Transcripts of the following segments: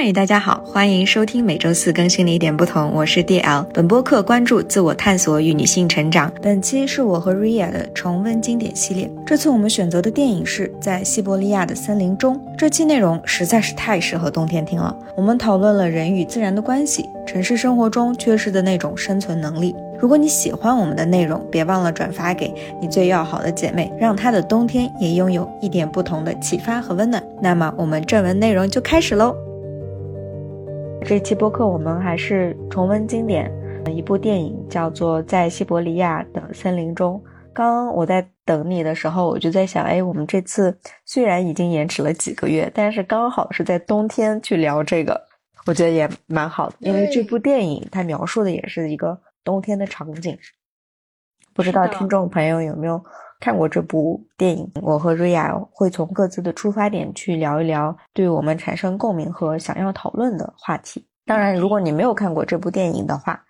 嗨，大家好，欢迎收听每周四更新的一点不同，我是 DL。本播客关注自我探索与女性成长。本期是我和 Ria 的重温经典系列。这次我们选择的电影是在西伯利亚的森林中。这期内容实在是太适合冬天听了。我们讨论了人与自然的关系，城市生活中缺失的那种生存能力。如果你喜欢我们的内容，别忘了转发给你最要好的姐妹，让她的冬天也拥有一点不同的启发和温暖。那么我们正文内容就开始喽。这期播客我们还是重温经典，一部电影叫做《在西伯利亚的森林中》。刚刚我在等你的时候，我就在想，哎，我们这次虽然已经延迟了几个月，但是刚好是在冬天去聊这个，我觉得也蛮好的，因为这部电影它描述的也是一个冬天的场景。不知道听众朋友有没有？看过这部电影，我和瑞亚会从各自的出发点去聊一聊对我们产生共鸣和想要讨论的话题。当然，如果你没有看过这部电影的话，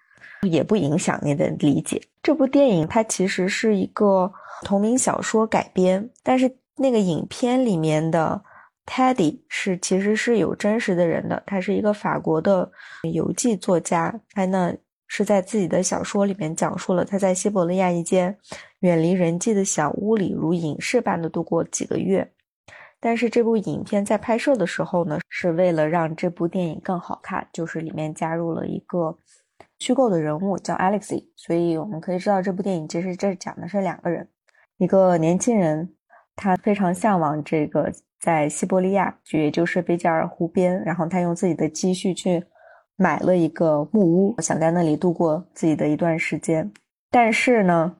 也不影响你的理解。这部电影它其实是一个同名小说改编，但是那个影片里面的 Teddy 是其实是有真实的人的，他是一个法国的游记作家，他呢是在自己的小说里面讲述了他在西伯利亚一间。远离人迹的小屋里，如影视般的度过几个月。但是这部影片在拍摄的时候呢，是为了让这部电影更好看，就是里面加入了一个虚构的人物叫 Alexi。所以我们可以知道，这部电影其实这讲的是两个人，一个年轻人，他非常向往这个在西伯利亚，也就是贝加尔湖边，然后他用自己的积蓄去买了一个木屋，想在那里度过自己的一段时间。但是呢，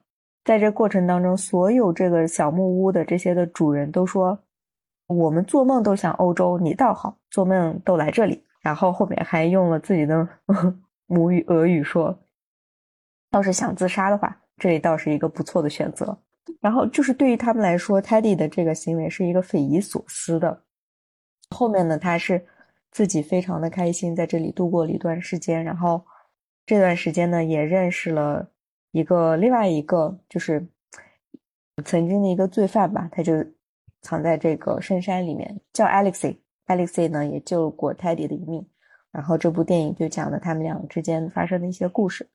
在这过程当中，所有这个小木屋的这些的主人都说：“我们做梦都想欧洲，你倒好，做梦都来这里。”然后后面还用了自己的 母语俄语说：“要是想自杀的话，这里倒是一个不错的选择。”然后就是对于他们来说，Teddy 的这个行为是一个匪夷所思的。后面呢，他是自己非常的开心，在这里度过了一段时间，然后这段时间呢，也认识了。一个另外一个就是曾经的一个罪犯吧，他就藏在这个深山里面，叫 Alexi。Alexi 呢也救过 Teddy 的一命。然后这部电影就讲了他们俩之间发生的一些故事。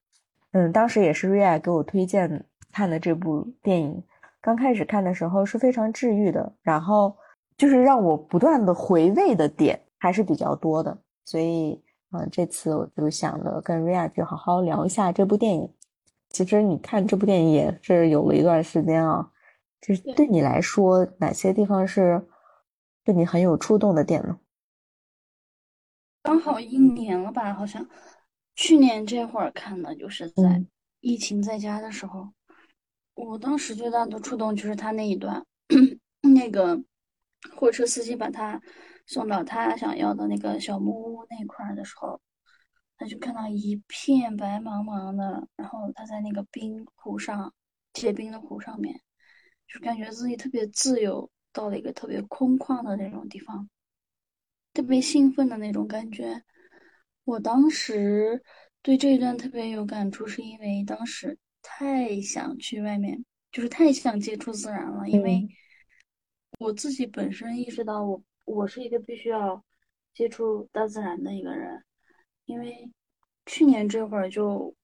嗯，当时也是 Ria 给我推荐看的这部电影。刚开始看的时候是非常治愈的，然后就是让我不断的回味的点还是比较多的。所以，嗯，这次我就想着跟 Ria 去好好聊一下这部电影。其实你看这部电影也是有了一段时间啊，就是对你来说哪些地方是对你很有触动的点呢？刚好一年了吧，好像去年这会儿看的，就是在疫情在家的时候。我当时最大的触动就是他那一段，那个货车司机把他送到他想要的那个小木屋那块儿的时候。他就看到一片白茫茫的，然后他在那个冰湖上，结冰的湖上面，就感觉自己特别自由，到了一个特别空旷的那种地方，特别兴奋的那种感觉。我当时对这一段特别有感触，是因为当时太想去外面，就是太想接触自然了。因为我自己本身意识到，我我是一个必须要接触大自然的一个人。因为去年这会儿就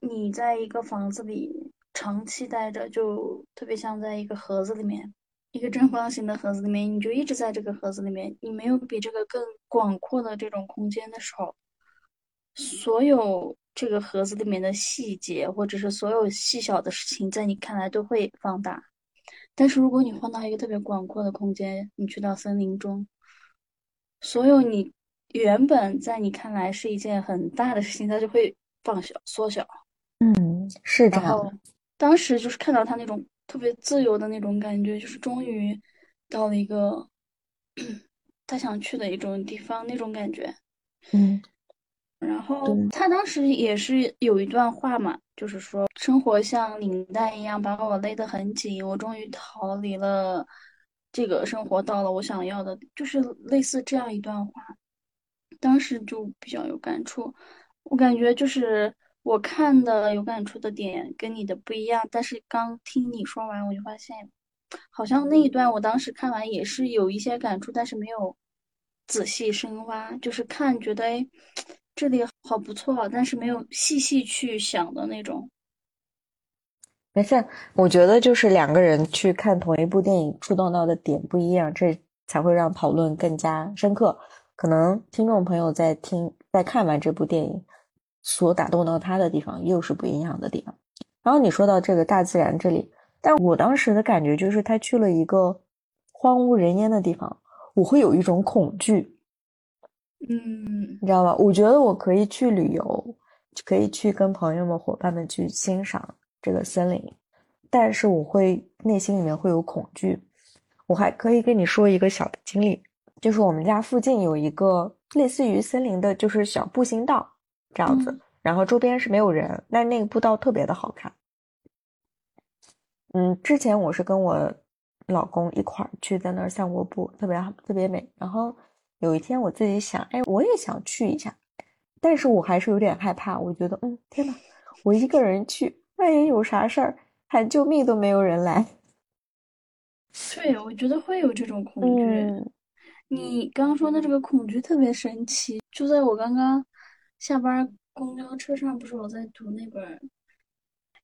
你在一个房子里长期待着，就特别像在一个盒子里面，一个正方形的盒子里面，你就一直在这个盒子里面，你没有比这个更广阔的这种空间的时候，所有这个盒子里面的细节或者是所有细小的事情，在你看来都会放大。但是如果你换到一个特别广阔的空间，你去到森林中，所有你。原本在你看来是一件很大的事情，它就会放小、缩小。嗯，是这样。当时就是看到他那种特别自由的那种感觉，就是终于到了一个 他想去的一种地方，那种感觉。嗯。然后他当时也是有一段话嘛，就是说生活像领带一样把我勒得很紧，我终于逃离了这个生活，到了我想要的，就是类似这样一段话。当时就比较有感触，我感觉就是我看的有感触的点跟你的不一样，但是刚听你说完，我就发现，好像那一段我当时看完也是有一些感触，但是没有仔细深挖，就是看觉得哎，这里好不错，但是没有细细去想的那种。没事，我觉得就是两个人去看同一部电影，触动到的点不一样，这才会让讨论更加深刻。可能听众朋友在听、在看完这部电影，所打动到他的地方又是不一样的地方。然后你说到这个大自然这里，但我当时的感觉就是他去了一个荒无人烟的地方，我会有一种恐惧。嗯，你知道吧？我觉得我可以去旅游，可以去跟朋友们、伙伴们去欣赏。这个森林，但是我会内心里面会有恐惧。我还可以跟你说一个小的经历，就是我们家附近有一个类似于森林的，就是小步行道这样子，然后周边是没有人，但那个步道特别的好看。嗯，之前我是跟我老公一块儿去在那儿散过步，特别特别美。然后有一天我自己想，哎，我也想去一下，但是我还是有点害怕。我觉得，嗯，天呐，我一个人去。万一有啥事儿，喊救命都没有人来。对，我觉得会有这种恐惧。你刚刚说的这个恐惧特别神奇。就在我刚刚下班公交车上，不是我在读那本《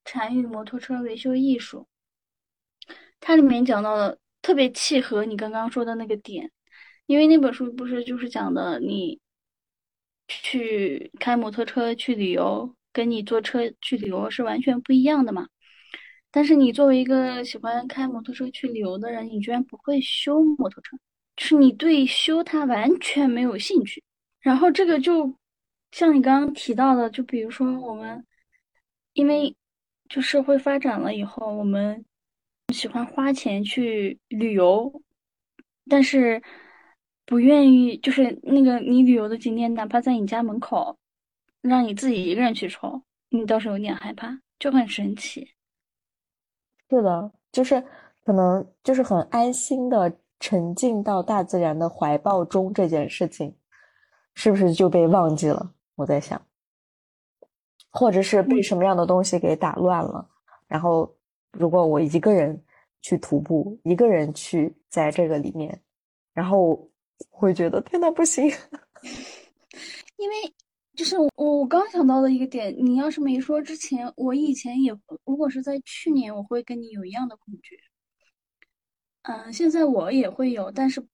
禅语摩托车维修艺术》，它里面讲到的特别契合你刚刚说的那个点，因为那本书不是就是讲的你去开摩托车去旅游。跟你坐车去旅游是完全不一样的嘛？但是你作为一个喜欢开摩托车去旅游的人，你居然不会修摩托车，是你对修它完全没有兴趣。然后这个就像你刚刚提到的，就比如说我们因为就社会发展了以后，我们喜欢花钱去旅游，但是不愿意就是那个你旅游的景点，哪怕在你家门口。让你自己一个人去抽，你倒是有点害怕，就很神奇。是的，就是可能就是很安心的沉浸到大自然的怀抱中，这件事情是不是就被忘记了？我在想，或者是被什么样的东西给打乱了？然后，如果我一个人去徒步，一个人去在这个里面，然后会觉得天呐，不行，因为。就是我我刚想到的一个点，你要是没说之前，我以前也如果是在去年，我会跟你有一样的恐惧。嗯，现在我也会有，但是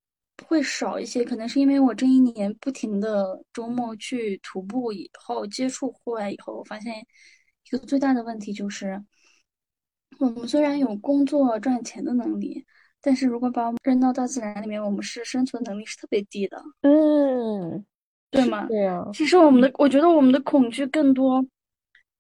会少一些，可能是因为我这一年不停的周末去徒步以后，接触户外以后，我发现一个最大的问题就是，我们虽然有工作赚钱的能力，但是如果把我们扔到大自然里面，我们是生存能力是特别低的。嗯。对吗？对呀。其实我们的，我觉得我们的恐惧更多，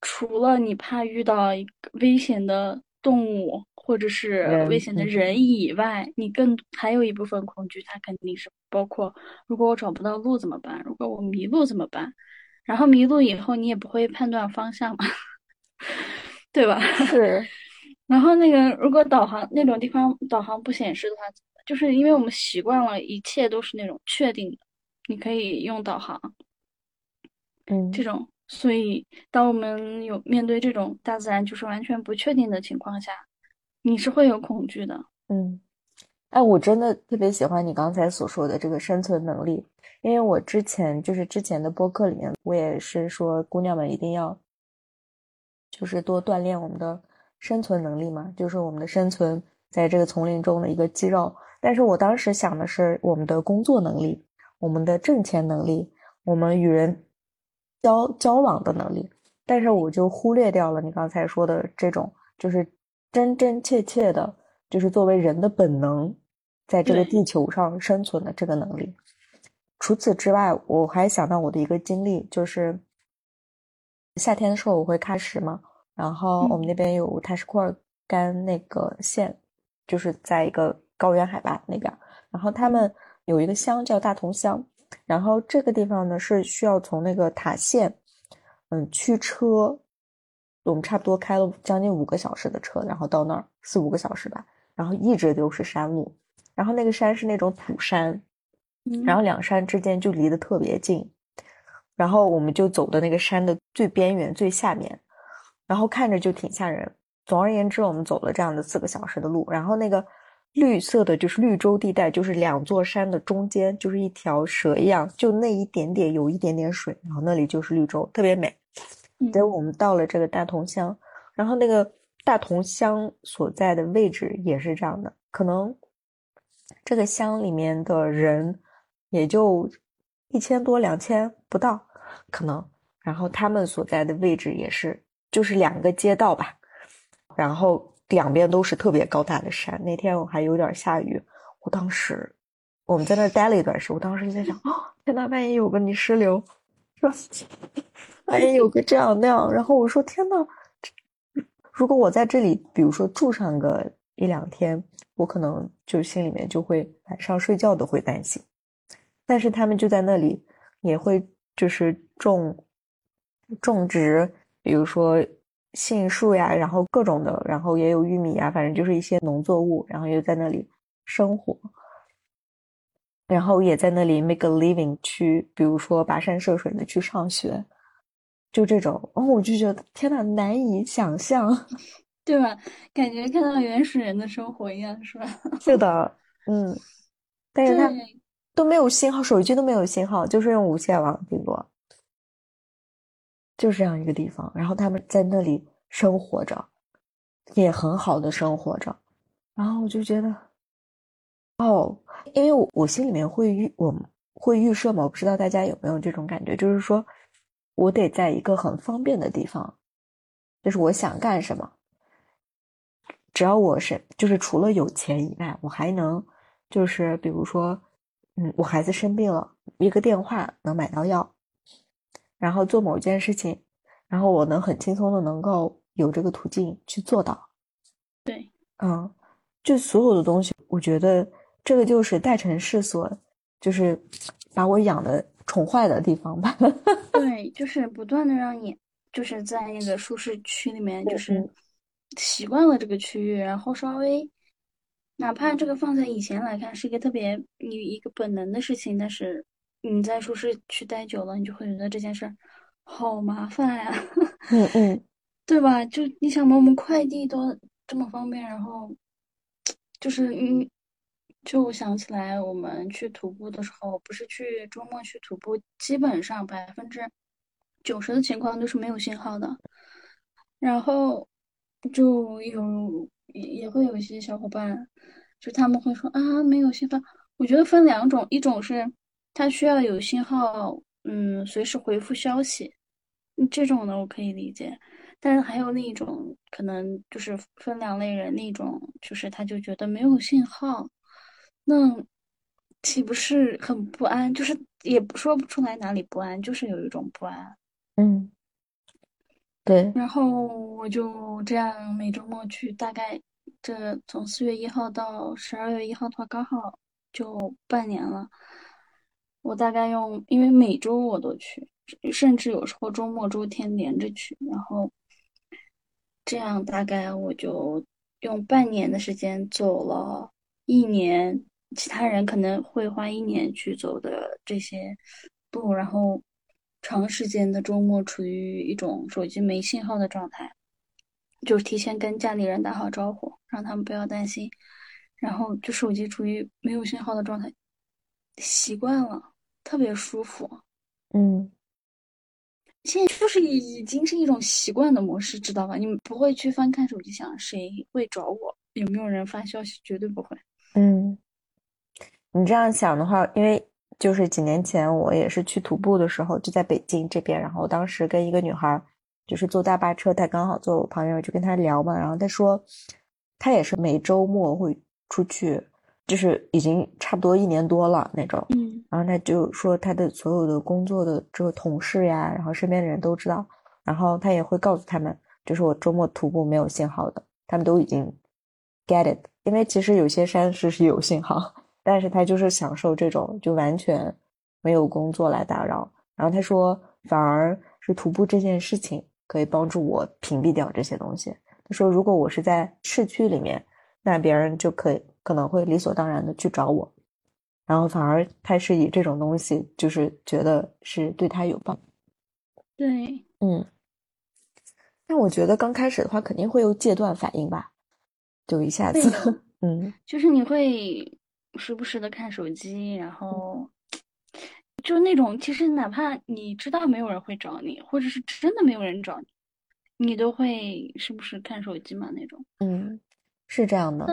除了你怕遇到一个危险的动物或者是危险的人以外，你更还有一部分恐惧，它肯定是包括：如果我找不到路怎么办？如果我迷路怎么办？然后迷路以后你也不会判断方向嘛，对吧？是。然后那个，如果导航那种地方导航不显示的话，就是因为我们习惯了一切都是那种确定的。你可以用导航，嗯，这种，所以当我们有面对这种大自然就是完全不确定的情况下，你是会有恐惧的，嗯，哎，我真的特别喜欢你刚才所说的这个生存能力，因为我之前就是之前的播客里面，我也是说姑娘们一定要，就是多锻炼我们的生存能力嘛，就是我们的生存在这个丛林中的一个肌肉，但是我当时想的是我们的工作能力。我们的挣钱能力，我们与人交交往的能力，但是我就忽略掉了你刚才说的这种，就是真真切切的，就是作为人的本能，在这个地球上生存的这个能力。除此之外，我还想到我的一个经历，就是夏天的时候我会喀什嘛，然后我们那边有塔什库尔干那个县，就是在一个高原海拔那边，然后他们。有一个乡叫大同乡，然后这个地方呢是需要从那个塔县，嗯，驱车，我们差不多开了将近五个小时的车，然后到那儿四五个小时吧，然后一直都是山路，然后那个山是那种土山，然后两山之间就离得特别近，然后我们就走的那个山的最边缘最下面，然后看着就挺吓人。总而言之，我们走了这样的四个小时的路，然后那个。绿色的，就是绿洲地带，就是两座山的中间，就是一条蛇一样，就那一点点有一点点水，然后那里就是绿洲，特别美。等我们到了这个大同乡，然后那个大同乡所在的位置也是这样的，可能这个乡里面的人也就一千多两千不到，可能，然后他们所在的位置也是，就是两个街道吧，然后两边都是特别高大的山。那天我还有点下雨，我当时我们在那待了一段时间，我当时就在想，哦，天呐，万一有个泥石流，是吧？哎，有个这样那样，然后我说天呐，如果我在这里，比如说住上个一两天，我可能就心里面就会晚上睡觉都会担心。但是他们就在那里，也会就是种种植，比如说杏树呀，然后各种的，然后也有玉米呀，反正就是一些农作物，然后又在那里生活。然后也在那里 make a living，去比如说跋山涉水的去上学，就这种，哦，我就觉得天呐，难以想象，对吧？感觉看到原始人的生活一样，是吧？是的，嗯，但是他都没有信号，手机都没有信号，就是用无线网顶多，就是这样一个地方。然后他们在那里生活着，也很好的生活着，然后我就觉得，哦。因为我我心里面会预我会预设嘛，我不知道大家有没有这种感觉，就是说我得在一个很方便的地方，就是我想干什么，只要我是就是除了有钱以外，我还能就是比如说，嗯，我孩子生病了，一个电话能买到药，然后做某件事情，然后我能很轻松的能够有这个途径去做到。对，嗯，就所有的东西，我觉得。这个就是代城市所，就是把我养的宠坏的地方吧。对，就是不断的让你就是在那个舒适区里面，就是习惯了这个区域，然后稍微哪怕这个放在以前来看是一个特别你一个本能的事情，但是你在舒适区待久了，你就会觉得这件事儿好麻烦呀。嗯嗯，对吧？就你想嘛，我们快递都这么方便，然后就是嗯。就我想起来，我们去徒步的时候，不是去周末去徒步，基本上百分之九十的情况都是没有信号的。然后就有也会有一些小伙伴，就他们会说啊，没有信号。我觉得分两种，一种是他需要有信号，嗯，随时回复消息，这种的我可以理解。但是还有另一种，可能就是分两类人，另一种就是他就觉得没有信号。那岂不是很不安？就是也不说不出来哪里不安，就是有一种不安。嗯，对。然后我就这样每周末去，大概这从四月一号到十二月一号的话，刚好就半年了。我大概用，因为每周我都去，甚至有时候周末周天连着去，然后这样大概我就用半年的时间走了一年。其他人可能会花一年去走的这些路，然后长时间的周末处于一种手机没信号的状态，就提前跟家里人打好招呼，让他们不要担心，然后就手机处于没有信号的状态，习惯了，特别舒服。嗯，现在就是已经是一种习惯的模式，知道吧？你们不会去翻看手机想谁会找我，有没有人发消息，绝对不会。嗯。你这样想的话，因为就是几年前我也是去徒步的时候，就在北京这边，然后当时跟一个女孩就是坐大巴车，她刚好坐我旁边，我就跟她聊嘛，然后她说她也是每周末会出去，就是已经差不多一年多了那种，嗯，然后他就说他的所有的工作的这个同事呀，然后身边的人都知道，然后他也会告诉他们，就是我周末徒步没有信号的，他们都已经 get it，因为其实有些山是是有信号。但是他就是享受这种，就完全没有工作来打扰。然后他说，反而是徒步这件事情可以帮助我屏蔽掉这些东西。他说，如果我是在市区里面，那别人就可以可能会理所当然的去找我。然后反而他是以这种东西，就是觉得是对他有帮。对，嗯。但我觉得刚开始的话，肯定会有戒断反应吧，就一下子。嗯，就是你会时不时的看手机，然后就那种，其实哪怕你知道没有人会找你，或者是真的没有人找你，你都会时不时看手机嘛那种。嗯，是这样的。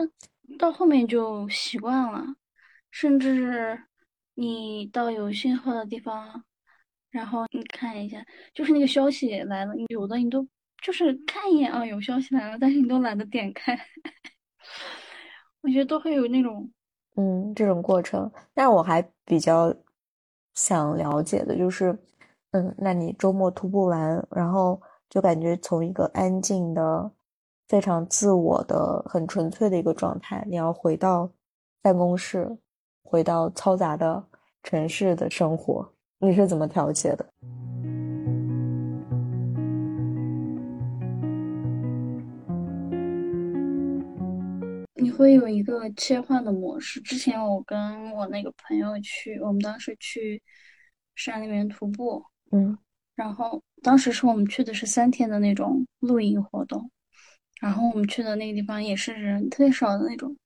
到后面就习惯了，甚至你到有信号的地方，然后你看一下，就是那个消息来了，有的你都就是看一眼啊，有消息来了，但是你都懒得点开。我觉得都会有那种，嗯，这种过程。但我还比较想了解的就是，嗯，那你周末徒步完，然后就感觉从一个安静的。非常自我的、很纯粹的一个状态。你要回到办公室，回到嘈杂的城市的生活，你是怎么调节的？你会有一个切换的模式。之前我跟我那个朋友去，我们当时去山里面徒步，嗯，然后当时是我们去的是三天的那种露营活动。然后我们去的那个地方也是人特别少的那种。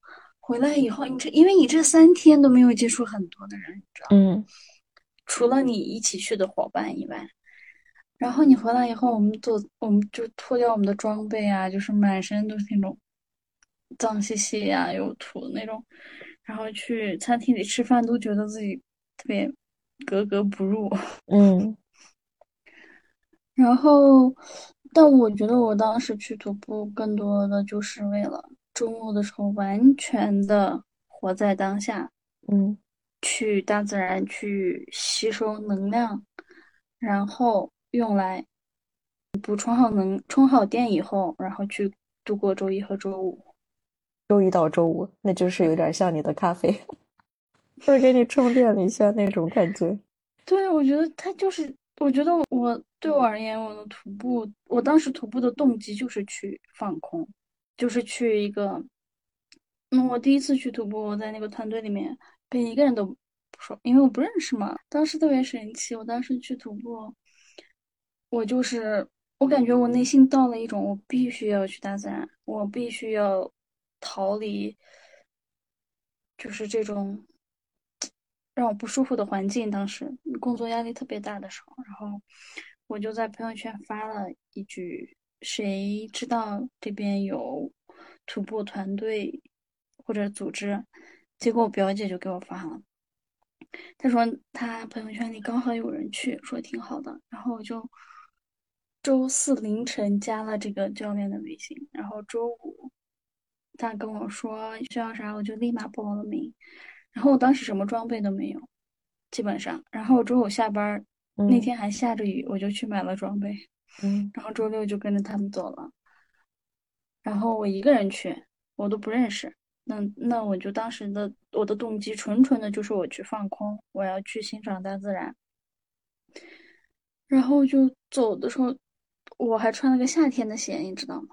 回来以后，你这因为你这三天都没有接触很多的人，你知道嗯。除了你一起去的伙伴以外，然后你回来以后，我们做我们就脱掉我们的装备啊，就是满身都是那种脏兮兮呀、有土的那种，然后去餐厅里吃饭都觉得自己特别格格不入。嗯。然后。但我觉得我当时去徒步，更多的就是为了周末的时候完全的活在当下，嗯，去大自然去吸收能量，然后用来补充好能充好电以后，然后去度过周一和周五。周一到周五，那就是有点像你的咖啡，会给你充电了一下那种感觉。对，我觉得它就是。我觉得我对我而言，我的徒步，我当时徒步的动机就是去放空，就是去一个，嗯，我第一次去徒步，我在那个团队里面被一个人都不说，因为我不认识嘛。当时特别神奇，我当时去徒步，我就是我感觉我内心到了一种，我必须要去大自然，我必须要逃离，就是这种。让我不舒服的环境，当时工作压力特别大的时候，然后我就在朋友圈发了一句：“谁知道这边有徒步团队或者组织？”结果我表姐就给我发了，她说她朋友圈里刚好有人去，说挺好的。然后我就周四凌晨加了这个教练的微信，然后周五他跟我说需要啥，我就立马报了名。然后我当时什么装备都没有，基本上。然后周五下班那天还下着雨，我就去买了装备。嗯。然后周六就跟着他们走了。然后我一个人去，我都不认识。那那我就当时的我的动机纯纯的就是我去放空，我要去欣赏大自然。然后就走的时候，我还穿了个夏天的鞋，你知道吗？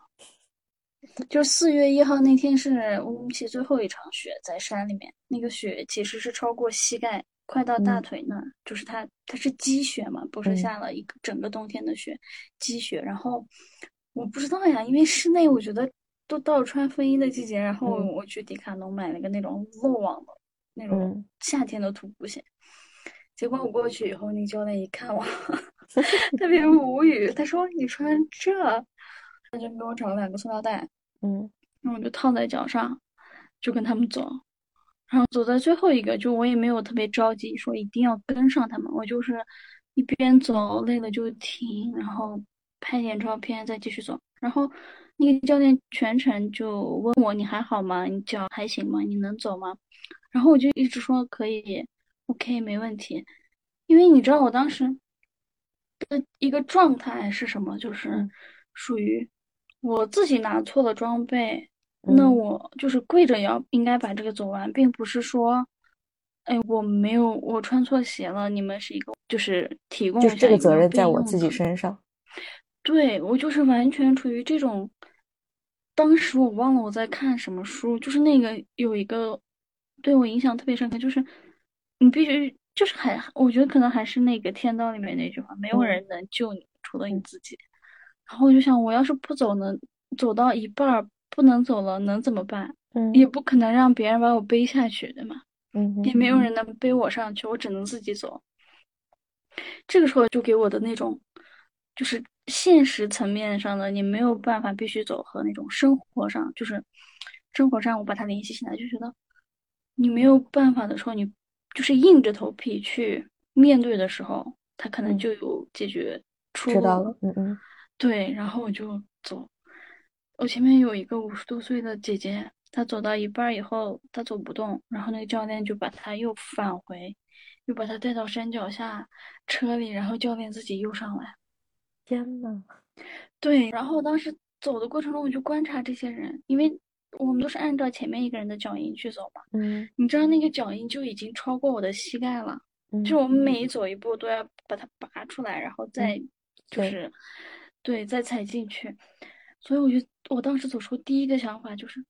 就四月一号那天是乌鲁木齐最后一场雪，在山里面，那个雪其实是超过膝盖，快到大腿那儿，就是它它是积雪嘛，不是下了一个整个冬天的雪，积雪。然后我不知道呀，因为室内我觉得都到穿风衣的季节，然后我去迪卡侬买了个那种漏网的那种夏天的徒步鞋，结果我过去以后，那教练一看我，特别无语，他说你穿这，他就给我找了两个塑料袋。嗯，然后我就套在脚上，就跟他们走，然后走在最后一个，就我也没有特别着急，说一定要跟上他们，我就是一边走累了就停，然后拍点照片再继续走。然后那个教练全程就问我你还好吗？你脚还行吗？你能走吗？然后我就一直说可以，OK，没问题。因为你知道我当时的一个状态是什么，就是属于。我自己拿错了装备，那我就是跪着要应该把这个走完，并不是说，哎，我没有我穿错鞋了，你们是一个就是提供就是这个责任在我自己身上。对我就是完全处于这种，当时我忘了我在看什么书，就是那个有一个对我影响特别深刻，就是你必须就是还我觉得可能还是那个天道里面那句话，没有人能救你，除了你自己。然后我就想，我要是不走呢，走到一半儿不能走了，能怎么办？嗯，也不可能让别人把我背下去，对吗？嗯，也没有人能背我上去，我只能自己走。这个时候就给我的那种，就是现实层面上的你没有办法必须走和那种生活上，就是生活上我把它联系起来，就觉得你没有办法的时候，你就是硬着头皮去面对的时候，他可能就有解决。知道了，嗯嗯，对，然后我就走。我前面有一个五十多岁的姐姐，她走到一半以后，她走不动，然后那个教练就把她又返回。又把她带到山脚下车里，然后教练自己又上来。天呐，对，然后当时走的过程中，我就观察这些人，因为我们都是按照前面一个人的脚印去走嘛。嗯，你知道那个脚印就已经超过我的膝盖了，嗯就我们每走一步都要把它拔出来，然后再就对是对再踩进去。所以我就我当时走出第一个想法就是，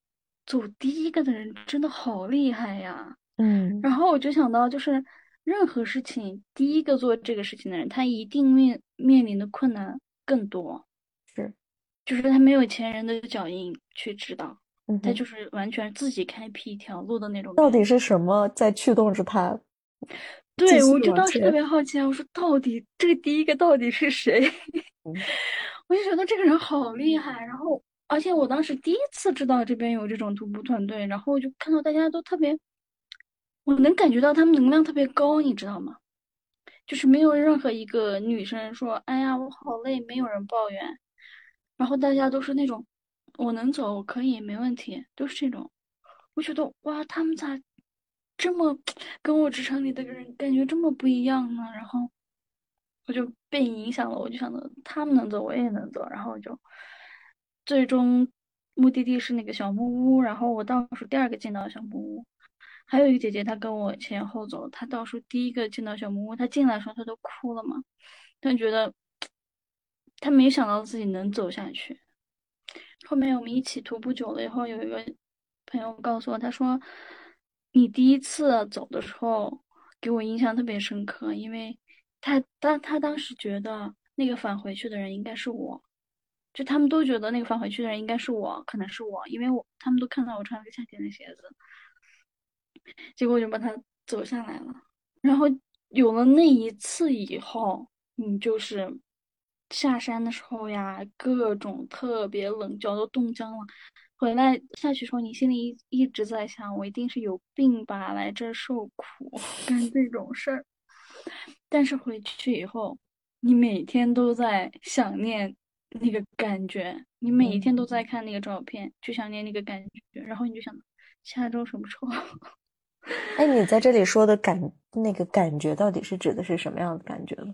走第一个的人真的好厉害呀。嗯，然后我就想到就是。任何事情，第一个做这个事情的人，他一定面面临的困难更多。是，就是他没有前人的脚印去指导，嗯他就是完全自己开辟一条路的那种。到底是什么在驱动着他？对，我就当时特别好奇啊！我说，到底这个第一个到底是谁？嗯、我就觉得这个人好厉害。然后，而且我当时第一次知道这边有这种徒步团队，然后我就看到大家都特别。我能感觉到他们能量特别高，你知道吗？就是没有任何一个女生说：“哎呀，我好累。”没有人抱怨，然后大家都是那种：“我能走，我可以，没问题。”都是这种。我觉得哇，他们咋这么 跟我职场里的人感觉这么不一样呢？然后我就被影响了，我就想着他们能走，我也能走。然后就最终目的地是那个小木屋，然后我倒数第二个进到小木屋。还有一个姐姐，她跟我前后走，她倒数第一个进到小木屋，她进来的时候她都哭了嘛，她觉得她没想到自己能走下去。后面我们一起徒步久了以后，有一个朋友告诉我，他说你第一次走的时候给我印象特别深刻，因为他当他当时觉得那个返回去的人应该是我，就他们都觉得那个返回去的人应该是我，可能是我，因为我他们都看到我穿了个夏天的鞋子。结果我就把他走下来了，然后有了那一次以后，你就是下山的时候呀，各种特别冷，脚都冻僵了。回来下去时候，你心里一一直在想，我一定是有病吧，来这受苦干这种事儿。但是回去以后，你每天都在想念那个感觉，你每一天都在看那个照片，去想念那个感觉，然后你就想下周什么时候？哎，你在这里 说的感那个感觉，到底是指的是什么样的感觉呢？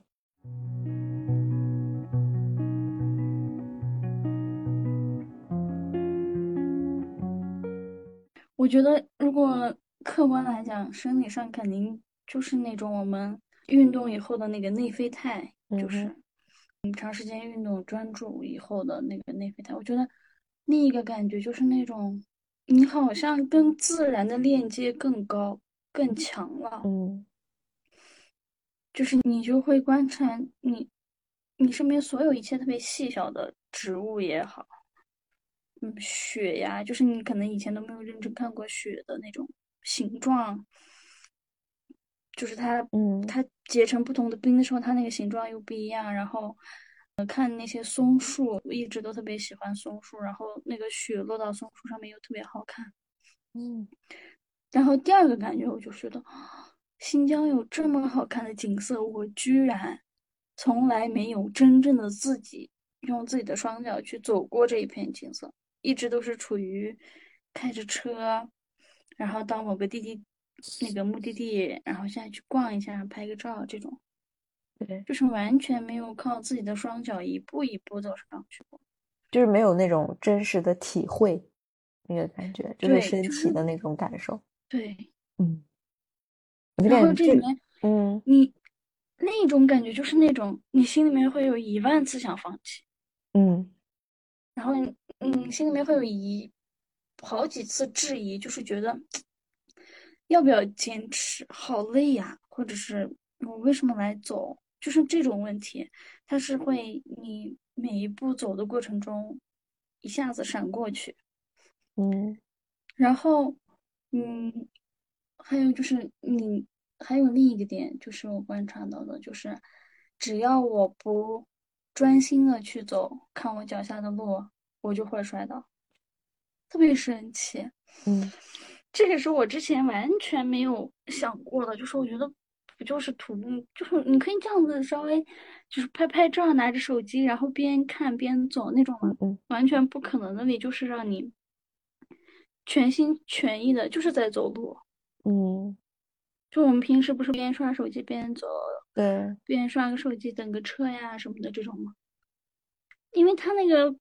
我觉得，如果客观来讲，生理上肯定就是那种我们运动以后的那个内啡肽，就是你长时间运动专注以后的那个内啡肽。我觉得另一个感觉就是那种。你好像跟自然的链接更高、更强了。嗯，就是你就会观察你，你身边所有一切特别细小的植物也好，嗯，雪呀，就是你可能以前都没有认真看过雪的那种形状，就是它，嗯，它结成不同的冰的时候，它那个形状又不一样，然后。看那些松树，我一直都特别喜欢松树，然后那个雪落到松树上面又特别好看，嗯。然后第二个感觉，我就觉得新疆有这么好看的景色，我居然从来没有真正的自己用自己的双脚去走过这一片景色，一直都是处于开着车，然后到某个地地那个目的地，然后下去逛一下，拍个照这种。对，就是完全没有靠自己的双脚一步一步走上去过，就是没有那种真实的体会，那个感觉，就是身体的那种感受。对，嗯。然后这里面，嗯，你那种感觉就是那种你心里面会有一万次想放弃，嗯，然后嗯，心里面会有一好几次质疑，就是觉得要不要坚持，好累呀，或者是我为什么来走？就是这种问题，它是会你每一步走的过程中一下子闪过去，嗯，然后，嗯，还有就是你还有另一个点，就是我观察到的，就是只要我不专心的去走，看我脚下的路，我就会摔倒，特别神奇。嗯，这个是我之前完全没有想过的，就是我觉得不就是徒步，就是你可以这样子稍微就是拍拍照，拿着手机，然后边看边走那种嘛，嗯完全不可能的，你就是让你全心全意的，就是在走路。嗯，就我们平时不是边刷手机边走，对，边刷个手机等个车呀什么的这种吗？因为他那个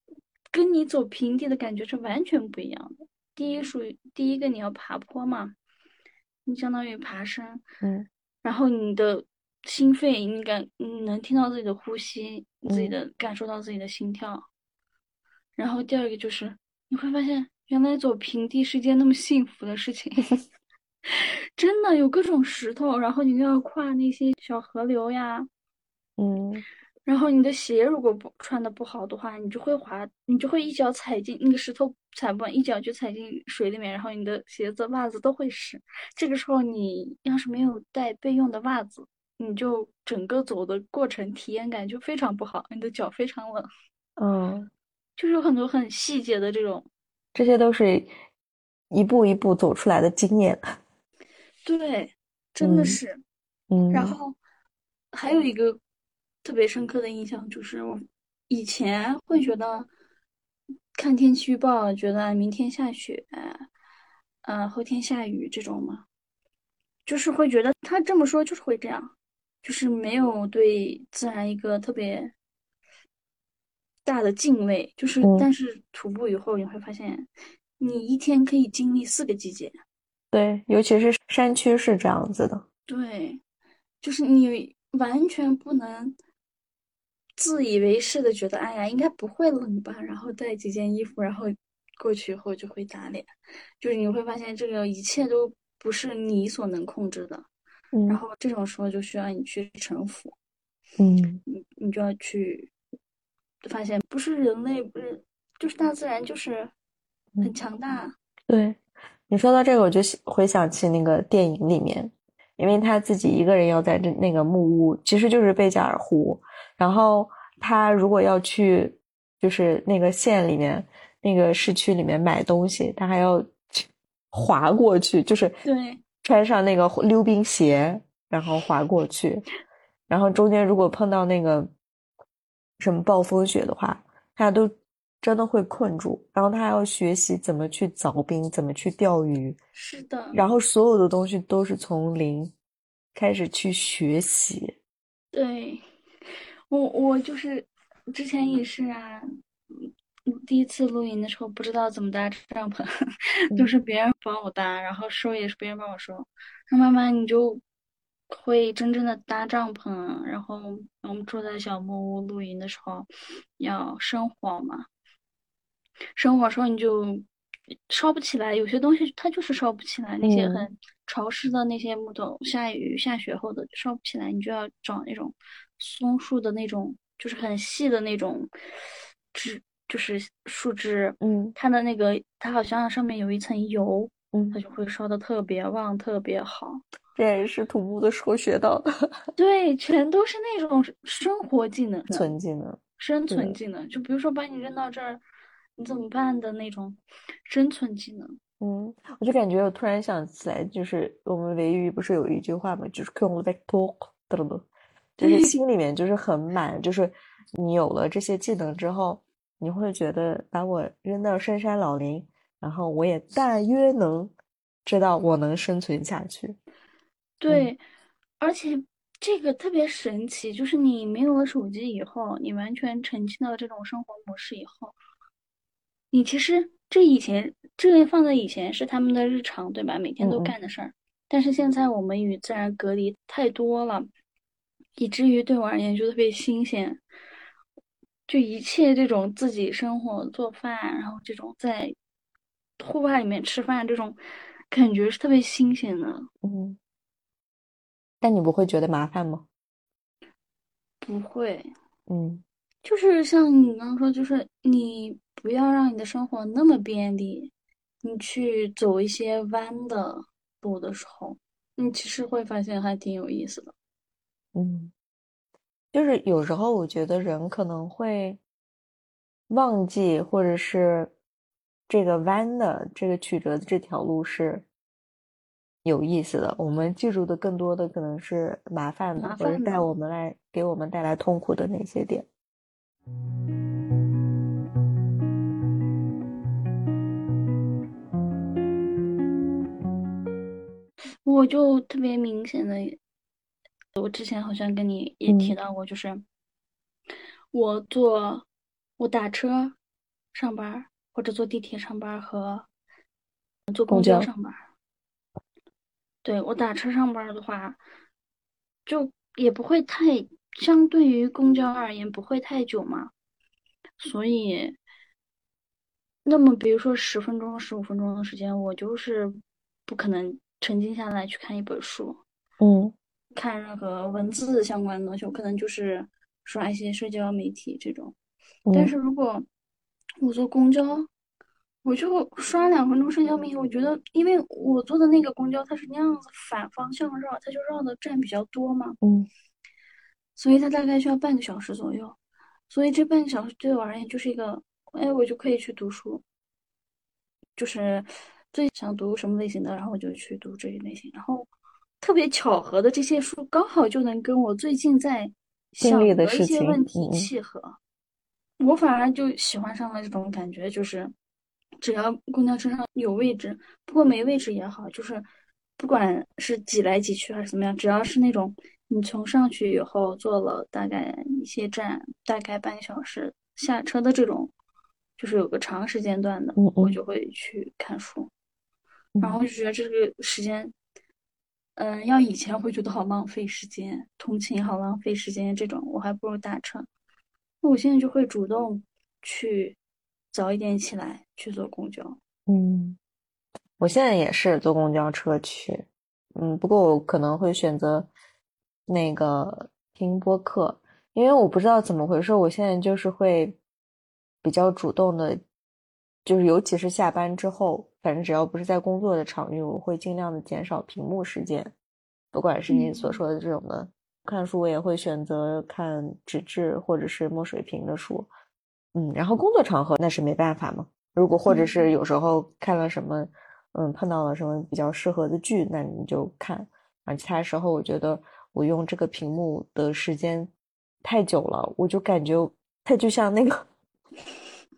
跟你走平地的感觉是完全不一样的。第一属于第一个你要爬坡嘛，你相当于爬升，嗯。然后你的心肺，你感你能听到自己的呼吸，自己嗯。的感受到自己的心跳。然后第二个就是你会发现，原来走平地是一件那么幸福的事情，真的有各种石头，然后你又要跨那些小河流呀，嗯然后你的鞋如果不穿的不好的话，你就会滑，你就会一脚踩进那个石头踩不稳，一脚就踩进水里面，然后你的鞋子、袜子都会湿。这个时候你要是没有带备用的袜子，你就整个走的过程体验感就非常不好，你的脚非常冷，嗯，就是有很多很细节的这种。这些都是一步一步走出来的经验。对，真的嗯是。嗯，然后还有一个特别深刻的印象就是，我以前会觉得看天气预报，觉得明天下雪，呃，后天下雨这种嘛，就是会觉得他这么说就是会这样，就是没有对自然一个特别大的敬畏。就是，嗯但是徒步以后你会发现，你一天可以经历四个季节。对，尤其是山区是这样子的。对，就是你完全不能自以为是的觉得，哎呀，应该不会冷吧，然后带几件衣服，然后过去以后就会打脸，就是你会发现这个一切都不是你所能控制的，然嗯。后这种时候就需要你去臣服，嗯。你你就要去发现，不是人类，不是，就是大自然，就是很嗯强大。对，你说到这个，我就回想起那个电影里面，因为他自己一个人要在这那个木屋，其实就是贝加尔湖，然后他如果要去就是那个县里面那个市区里面买东西，他还要去滑过去，就是对。穿上那个溜冰鞋，然后滑过去，然后中间如果碰到那个什么暴风雪的话，他都真的会困住，然后他还要学习怎么去凿冰，怎么去钓鱼，是的，然后所有的东西都是从零开始去学习。对，我我就是之前也是啊，嗯第一次露营的时候不知道怎么搭帐篷，都嗯。是别人帮我搭，然后收也是别人帮我收，那慢慢你就会真正的搭帐篷，然后我们住在小木屋露营的时候要生火嘛，生火时候你就烧不起来，有些东西它就是烧不起来，那些嗯。很潮湿的那些木头，下雨下雪后的烧不起来，你就要找那种松树的那种，就是很细的那种枝，就是树枝，嗯它的那个它好像上面有一层油，嗯它，就会烧的特别旺，特别好。这也是徒步的时候学到的 对，全都是那种生活技能，存技能。生存技能。就比如说把你扔到这儿，你怎么办的那种生存技能。嗯，我就感觉我突然想起来，就是我们维语不是有一句话嘛，就是 k o n g back 就是心里面就是很满，就是你有了这些技能之后，你会觉得把我扔到深山老林，然后我也大约能知道我能生存下去。对，而且这个特别神奇，就是你没有了手机以后，你完全沉浸到这种生活模式以后，你其实这以前这个放在以前是他们的日常，对吧？每天都干的事儿。但是现在我们与自然隔离太多了，以至于对我而言就特别新鲜。就一切这种自己生活、做饭，然后这种在户外里面吃饭这种感觉是特别新鲜的。嗯，但你不会觉得麻烦吗？不会，嗯就是像你刚刚说，就是你不要让你的生活那么便利，你去走一些弯的路的时候，你其实会发现还挺有意思的。嗯，就是有时候我觉得人可能会忘记，或者是这个弯的这个曲折的这条路是有意思的。我们记住的更多的可能是麻烦的，或者带我们来给我们带来痛苦的那些点。我就特别明显的，我之前好像跟你也提到过，就是我坐我打车上班，或者坐地铁上班和坐公交上班。对我打车上班的话，就也不会太，相对于公交而言不会太久嘛。所以，那么比如说十分钟、十五分钟的时间，我就是不可能。沉浸下来去看一本书，嗯，看任何文字相关的东西，我可能就是刷一些社交媒体这种。但是如果我坐公交，我就刷两分钟社交媒体。我觉得，因为我坐的那个公交它是那样子反方向绕，它就绕的站比较多嘛，嗯，所以它大概需要半个小时左右。所以这半个小时对我而言就是一个，哎，我就可以去读书，就是。最想读什么类型的，然后我就去读这一类型。然后特别巧合的，这些书刚好就能跟我最近在想的一些问题契合。我反而就喜欢上了这种感觉，就是只要公交车上有位置，不过没位置也好，就是不管是挤来挤去还是怎么样，只要是那种你从上去以后坐了大概一些站，大概半个小时下车的这种，就是有个长时间段的，我就会去看书。然后就觉得这个时间，嗯，要以前会觉得好浪费时间，通勤好浪费时间，这种我还不如打车。那我现在就会主动去早一点起来去坐公交。嗯，我现在也是坐公交车去，嗯，不过我可能会选择那个听播客，因为我不知道怎么回事，我现在就是会比较主动的。就是尤其是下班之后，反正只要不是在工作的场域，我会尽量的减少屏幕时间。不管是你所说的这种的看书，我也会选择看纸质或者是墨水屏的书。嗯，然后工作场合那是没办法嘛。如果或者是有时候看了什么，嗯，碰到了什么比较适合的剧，那你就看。啊，其他时候我觉得我用这个屏幕的时间太久了，我就感觉它就像那个。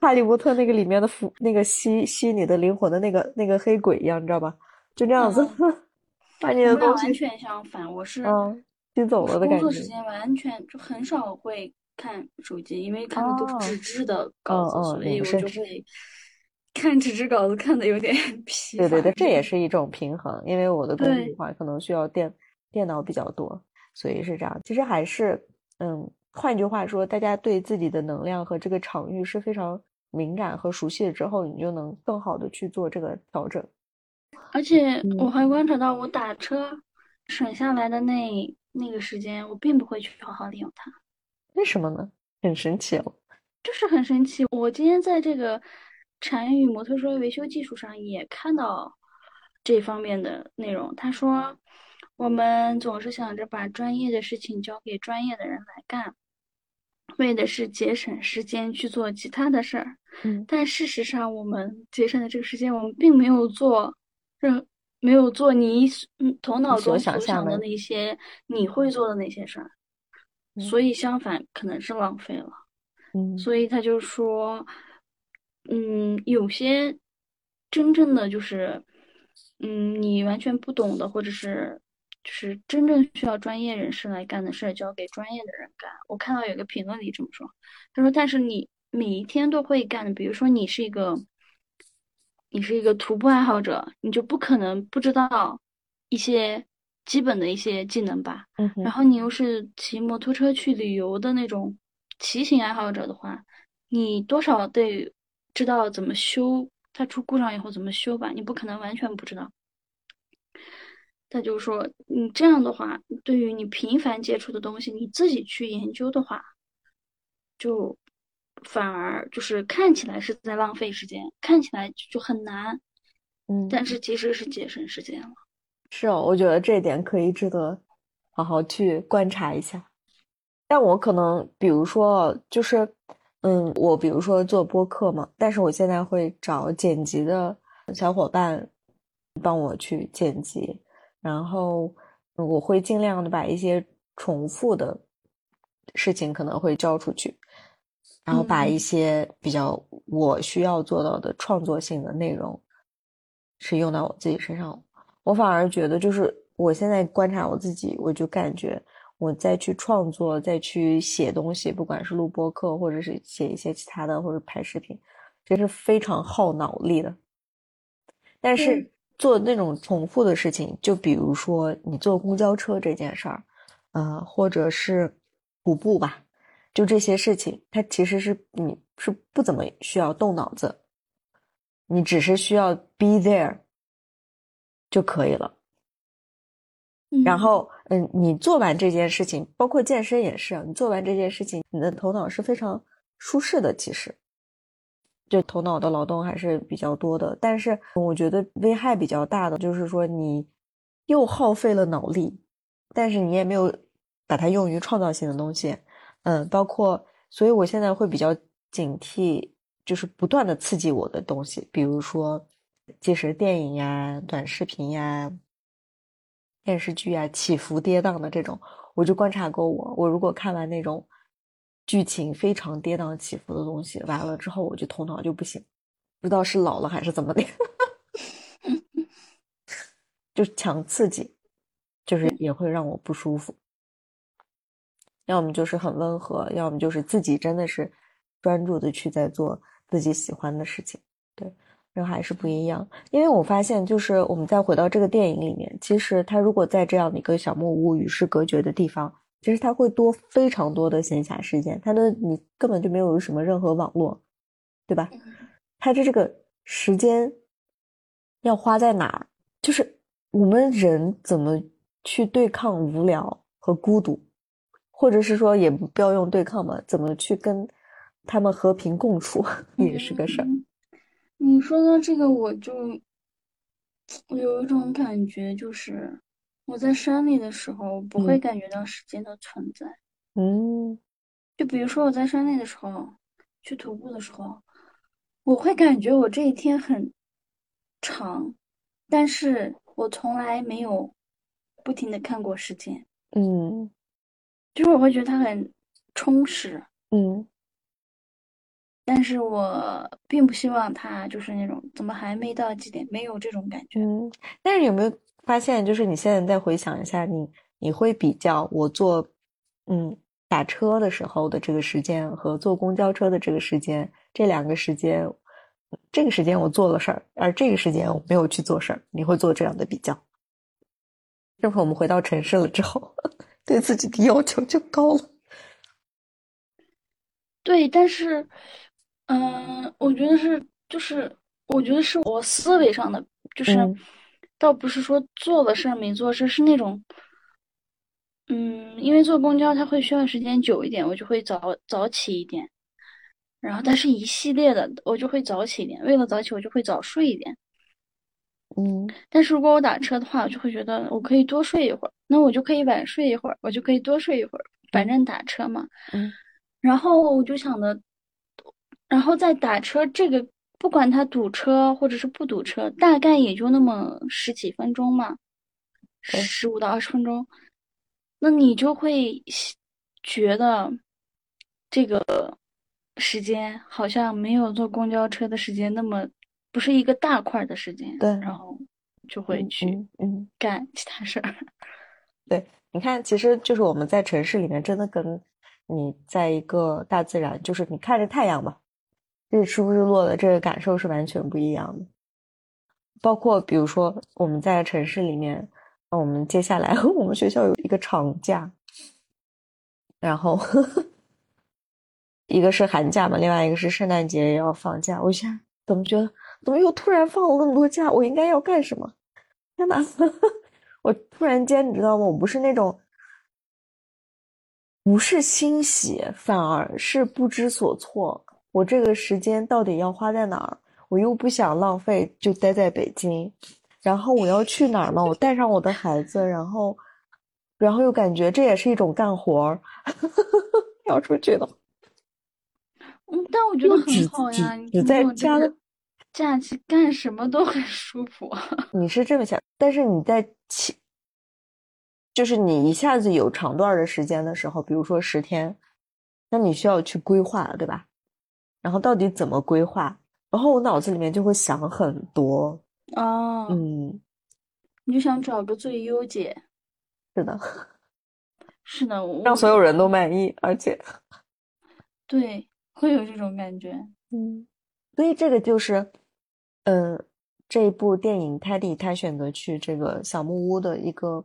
哈利波特那个里面的符，那个吸吸你的灵魂的那个那个黑鬼一样，你知道吧？就这样子，把你的东西完全相反。我是吸走了的感觉。工作时间完全就很少会看手机，因为看的都是纸质的稿子，所以我就会看纸质稿子看的有点 疲对对对，这也是一种平衡，因为我的工作的话可能需要电电脑比较多，所以是这样。其实还是嗯，换句话说，大家对自己的能量和这个场域是非常。敏感和熟悉了之后，你就能更好的去做这个调整。而且我还观察到，我打车省下来的那那个时间，我并不会去好好利用它。为什么呢？很神奇哦，就是很神奇。我今天在这个产与摩托车维修技术上也看到这方面的内容。他说，我们总是想着把专业的事情交给专业的人来干。为的是节省时间去做其他的事儿，嗯，但事实上，我们节省的这个时间，我们并没有做任，没有做你嗯头脑中所想的那些你会做的那些事儿，所以相反可能是浪费了，嗯，所以他就说，嗯，有些真正的就是，嗯，你完全不懂的，或者是。就是真正需要专业人士来干的事儿，交给专业的人干。我看到有个评论里这么说，他说：“但是你每一天都会干，比如说你是一个，你是一个徒步爱好者，你就不可能不知道一些基本的一些技能吧？然后你又是骑摩托车去旅游的那种骑行爱好者的话，你多少得知道怎么修，它出故障以后怎么修吧？你不可能完全不知道。”他就说：“你这样的话，对于你频繁接触的东西，你自己去研究的话，就反而就是看起来是在浪费时间，看起来就很难。嗯，但是其实是节省时间了。是哦，我觉得这一点可以值得好好去观察一下。但我可能，比如说，就是，嗯，我比如说做播客嘛，但是我现在会找剪辑的小伙伴帮我去剪辑，然后我会尽量的把一些重复的事情可能会交出去，然后把一些比较我需要做到的创作性的内容是用到我自己身上。我反而觉得，就是我现在观察我自己，我就感觉我再去创作、再去写东西，不管是录播课，或者是写一些其他的，或者拍视频，这是非常耗脑力的。但是做那种重复的事情，就比如说你坐公交车这件事儿，呃，或者是徒步吧，就这些事情，它其实是你是不怎么需要动脑子，你只是需要 be there。就可以了。然后，嗯，你做完这件事情，包括健身也是，你做完这件事情，你的头脑是非常舒适的。其实，就头脑的劳动还是比较多的。但是，我觉得危害比较大的就是说，你又耗费了脑力，但是你也没有把它用于创造性的东西。嗯，包括，所以我现在会比较警惕，就是不断的刺激我的东西，比如说。即使电影呀、短视频呀、电视剧啊，起伏跌宕的这种，我就观察过。我我如果看完那种剧情非常跌宕起伏的东西，完了之后我就头脑就不行，不知道是老了还是怎么的，就强刺激，就是也会让我不舒服。要么就是很温和，要么就是自己真的是专注的去在做自己喜欢的事情，对。人还是不一样，因为我发现，就是我们再回到这个电影里面，其实他如果在这样的一个小木屋与世隔绝的地方，其实他会多非常多的闲暇时间，他的你根本就没有什么任何网络，对吧？他的这个时间要花在哪儿？就是我们人怎么去对抗无聊和孤独，或者是说也不要用对抗嘛，怎么去跟他们和平共处，也是个事儿。你说到这个，我就 有一种感觉，就是我在山里的时候，不会感觉到时间的存在。嗯，就比如说我在山里的时候，去徒步的时候，我会感觉我这一天很长，但是我从来没有不停的看过时间。嗯，就是我会觉得它很充实。嗯。但是我并不希望他就是那种怎么还没到几点，没有这种感觉。嗯，但是有没有发现，就是你现在再回想一下，你你会比较我坐嗯打车的时候的这个时间和坐公交车的这个时间，这两个时间，这个时间我做了事儿，而这个时间我没有去做事儿，你会做这样的比较？这会我们回到城市了之后，对自己的要求就高了。对，但是。嗯，我觉得是，就是，我觉得是我思维上的，就是，倒不是说做了事儿没做事，是那种，嗯，因为坐公交它会需要时间久一点，我就会早早起一点，然后但是一系列的，我就会早起一点，为了早起我就会早睡一点，嗯，但是如果我打车的话，我就会觉得我可以多睡一会儿，那我就可以晚睡一会儿，我就可以多睡一会儿，反正打车嘛，嗯，然后我就想的。然后在打车，这个不管他堵车或者是不堵车，大概也就那么十几分钟嘛，十五到二十分钟，那你就会觉得这个时间好像没有坐公交车的时间那么不是一个大块的时间，对，然后就会去嗯干其他事儿。对，你看，其实就是我们在城市里面，真的跟你在一个大自然，就是你看着太阳嘛。日出日落的这个感受是完全不一样的，包括比如说我们在城市里面，我们接下来 我们学校有一个长假，然后一个是寒假嘛，另外一个是圣诞节要放假。我现在怎么觉得怎么又突然放了那么多假？我应该要干什么？天哪！我突然间你知道吗？我不是那种不是欣喜，反而是不知所措。我这个时间到底要花在哪儿？我又不想浪费，就待在北京。然后我要去哪儿呢？我带上我的孩子，然后，然后又感觉这也是一种干活儿，要出去的。嗯，但我觉得很好呀，你在家假期干什么都很舒服。你是这么想，但是你在起，就是你一下子有长段的时间的时候，比如说十天，那你需要去规划，对吧？然后到底怎么规划？然后我脑子里面就会想很多哦，嗯，你就想找个最优解，是的，是的，让所有人都满意，而且 对，会有这种感觉，嗯，所以这个就是，嗯，这一部电影泰迪他选择去这个小木屋的一个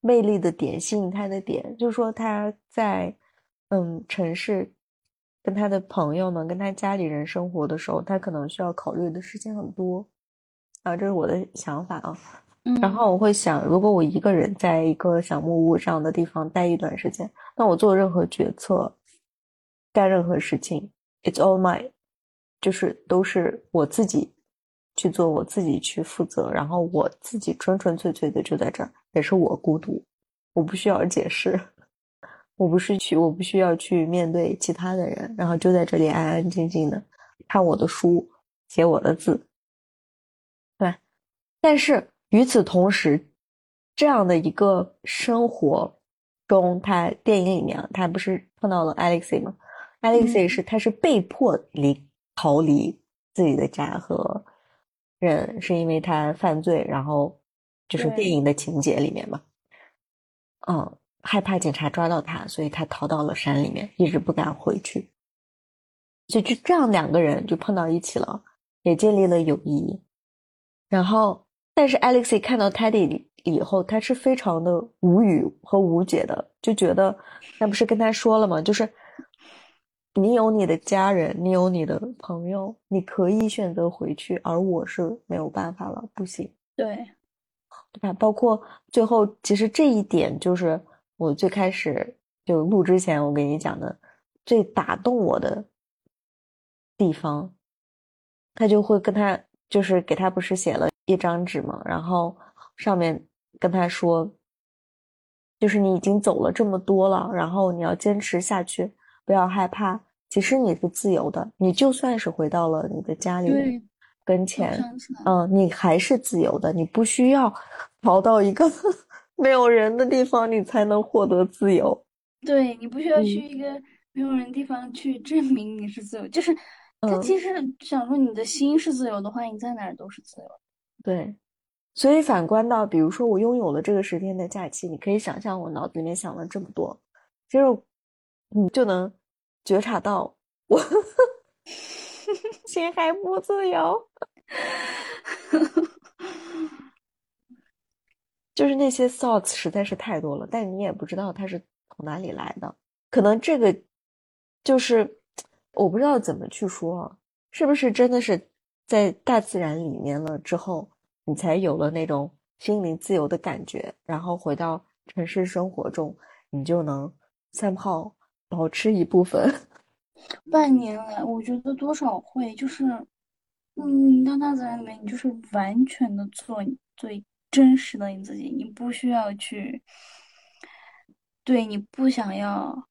魅力的点，吸引他的点，就是说他在嗯城市。跟他的朋友们、跟他家里人生活的时候，他可能需要考虑的事情很多，啊，这是我的想法啊。然后我会想，如果我一个人在一个小木屋这样的地方待一段时间，那我做任何决策、干任何事情，it's all my，就是都是我自己去做，我自己去负责，然后我自己纯纯粹粹的就在这儿，也是我孤独，我不需要解释。我不是去，我不需要去面对其他的人，然后就在这里安安静静的看我的书，写我的字，对。但是与此同时，这样的一个生活中，他电影里面他不是碰到了 Alexei 吗？Alexei 是他是被迫离逃离自己的家和人，是因为他犯罪，然后就是电影的情节里面嘛，嗯。害怕警察抓到他，所以他逃到了山里面，一直不敢回去。所以就这样，两个人就碰到一起了，也建立了友谊。然后，但是 Alexei 看到 Teddy 以后，他是非常的无语和无解的，就觉得那不是跟他说了吗？就是你有你的家人，你有你的朋友，你可以选择回去，而我是没有办法了，不行。对，对吧？包括最后，其实这一点就是。我最开始就录之前，我给你讲的最打动我的地方，他就会跟他就是给他不是写了一张纸嘛，然后上面跟他说，就是你已经走了这么多了，然后你要坚持下去，不要害怕，其实你是自由的，你就算是回到了你的家里跟前，嗯，你还是自由的，你不需要 逃到一个。没有人的地方，你才能获得自由。对你不需要去一个没有人地方去证明你是自由，就是他其实想说你的心是自由的话，你在哪儿都是自由。对，所以反观到，比如说我拥有了这个十天的假期，你可以想象我脑子里面想了这么多，其实你就能觉察到我 心还不自由。就是那些 thoughts 实在是太多了，但你也不知道它是从哪里来的。可能这个就是我不知道怎么去说，是不是真的是在大自然里面了之后，你才有了那种心灵自由的感觉，然后回到城市生活中，你就能散炮保持一部分。半年来，我觉得多少会就是，嗯，到大自然里面，你就是完全的做最。真实的你自己，你不需要去，对你不想要，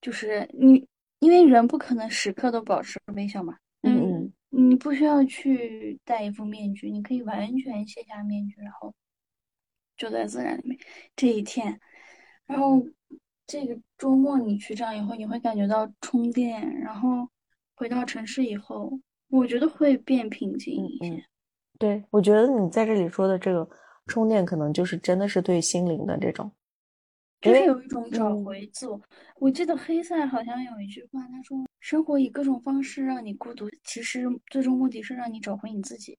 就是你，因为人不可能时刻都保持微笑嘛。嗯嗯，你不需要去戴一副面具，你可以完全卸下面具，然后就在自然里面这一天。然后这个周末你去这样以后，你会感觉到充电，然后回到城市以后，我觉得会变平静一些。对，我觉得你在这里说的这个。充电可能就是真的是对心灵的这种，就是有一种找回自我。我记得黑塞好像有一句话，他说：“生活以各种方式让你孤独，其实最终目的是让你找回你自己。”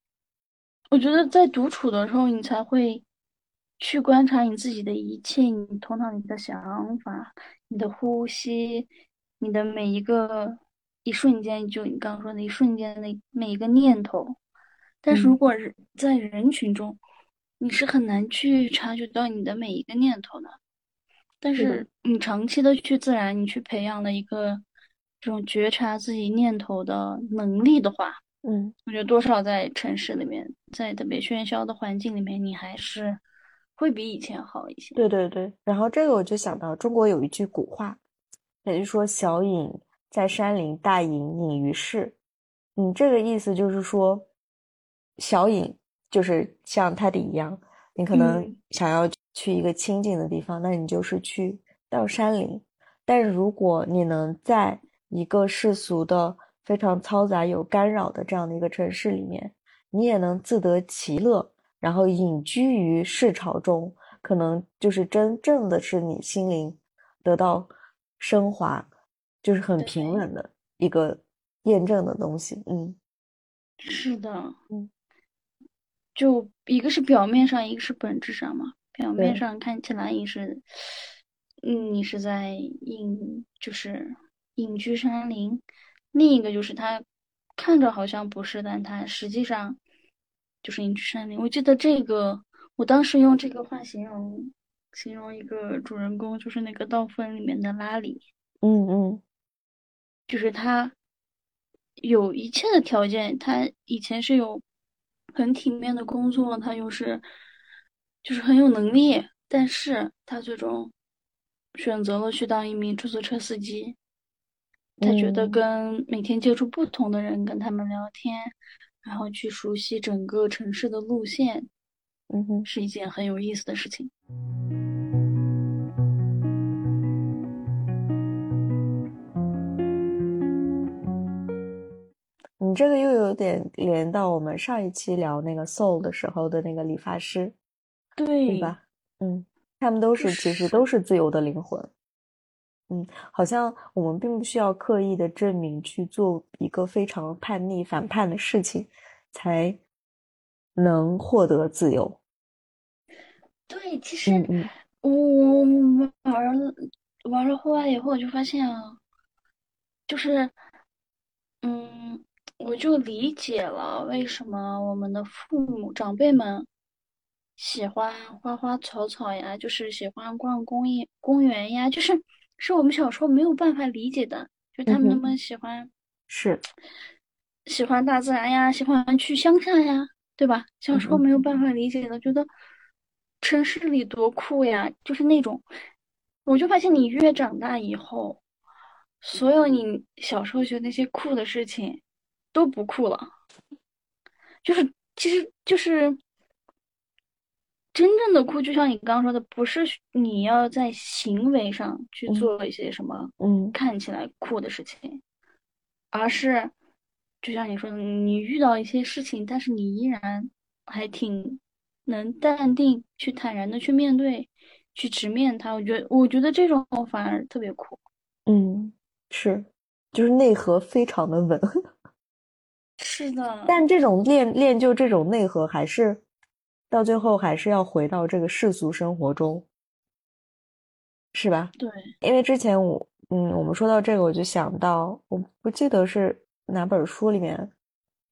我觉得在独处的时候，你才会去观察你自己的一切，你头脑里的想法、你的呼吸、你的每一个一瞬间，就你刚刚说的一瞬间的每一个念头。但是如果是在人群中，你是很难去察觉到你的每一个念头的，但是你长期的去自然，你去培养了一个这种觉察自己念头的能力的话，嗯，我觉得多少在城市里面，在特别喧嚣的环境里面，你还是会比以前好一些。对对对。然后这个我就想到中国有一句古话，也就是说“小隐在山林，大隐隐于市”。嗯，这个意思就是说，小隐就是像泰迪一样，你可能想要去一个清静的地方，那你就是去到山林。但是如果你能在一个世俗的、非常嘈杂、有干扰的这样的一个城市里面，你也能自得其乐，然后隐居于市潮中，可能就是真正的是你心灵得到升华，就是很平稳的一个。验证的东西，嗯，是的，嗯，就一个是表面上，一个是本质上嘛。表面上看起来你是，嗯，你是在隐，就是隐居山林；另一个就是他看着好像不是，但他实际上就是隐居山林。我记得这个，我当时用这个话形容形容一个主人公，就是那个《道分》里面的拉里，嗯嗯，就是他。有一切的条件，他以前是有很体面的工作，他又是就是很有能力，但是他最终选择了去当一名出租车司机。他觉得跟每天接触不同的人，跟他们聊天，然后去熟悉整个城市的路线，嗯哼，是一件很有意思的事情。你这个又有点连到我们上一期聊那个 soul 的时候的那个理发师，对吧？嗯，他们都是其实都是自由的灵魂。嗯，好像我们并不需要刻意的证明去做一个非常叛逆反叛的事情，才能获得自由。对，其实我玩了玩了户外以后，我就发现啊，就是嗯。我就理解了为什么我们的父母长辈们喜欢花花草草呀，就是喜欢逛公园公园呀，就是是我们小时候没有办法理解的，就他们那么喜欢，是喜欢大自然呀，喜欢去乡下呀，对吧？小时候没有办法理解的，觉得城市里多酷呀，就是那种，我就发现你越长大以后，所有你小时候学那些酷的事情。都不酷了，就是其实就是真正的酷，就像你刚刚说的，不是你要在行为上去做一些什么，嗯，看起来酷的事情，而是就像你说的，你遇到一些事情，但是你依然还挺能淡定去坦然的去面对，去直面它。我觉得，我觉得这种反而特别酷。嗯，是，就是内核非常的稳。是的，但这种练练就这种内核，还是到最后还是要回到这个世俗生活中，是吧？对，因为之前我嗯，我们说到这个，我就想到，我不记得是哪本书里面，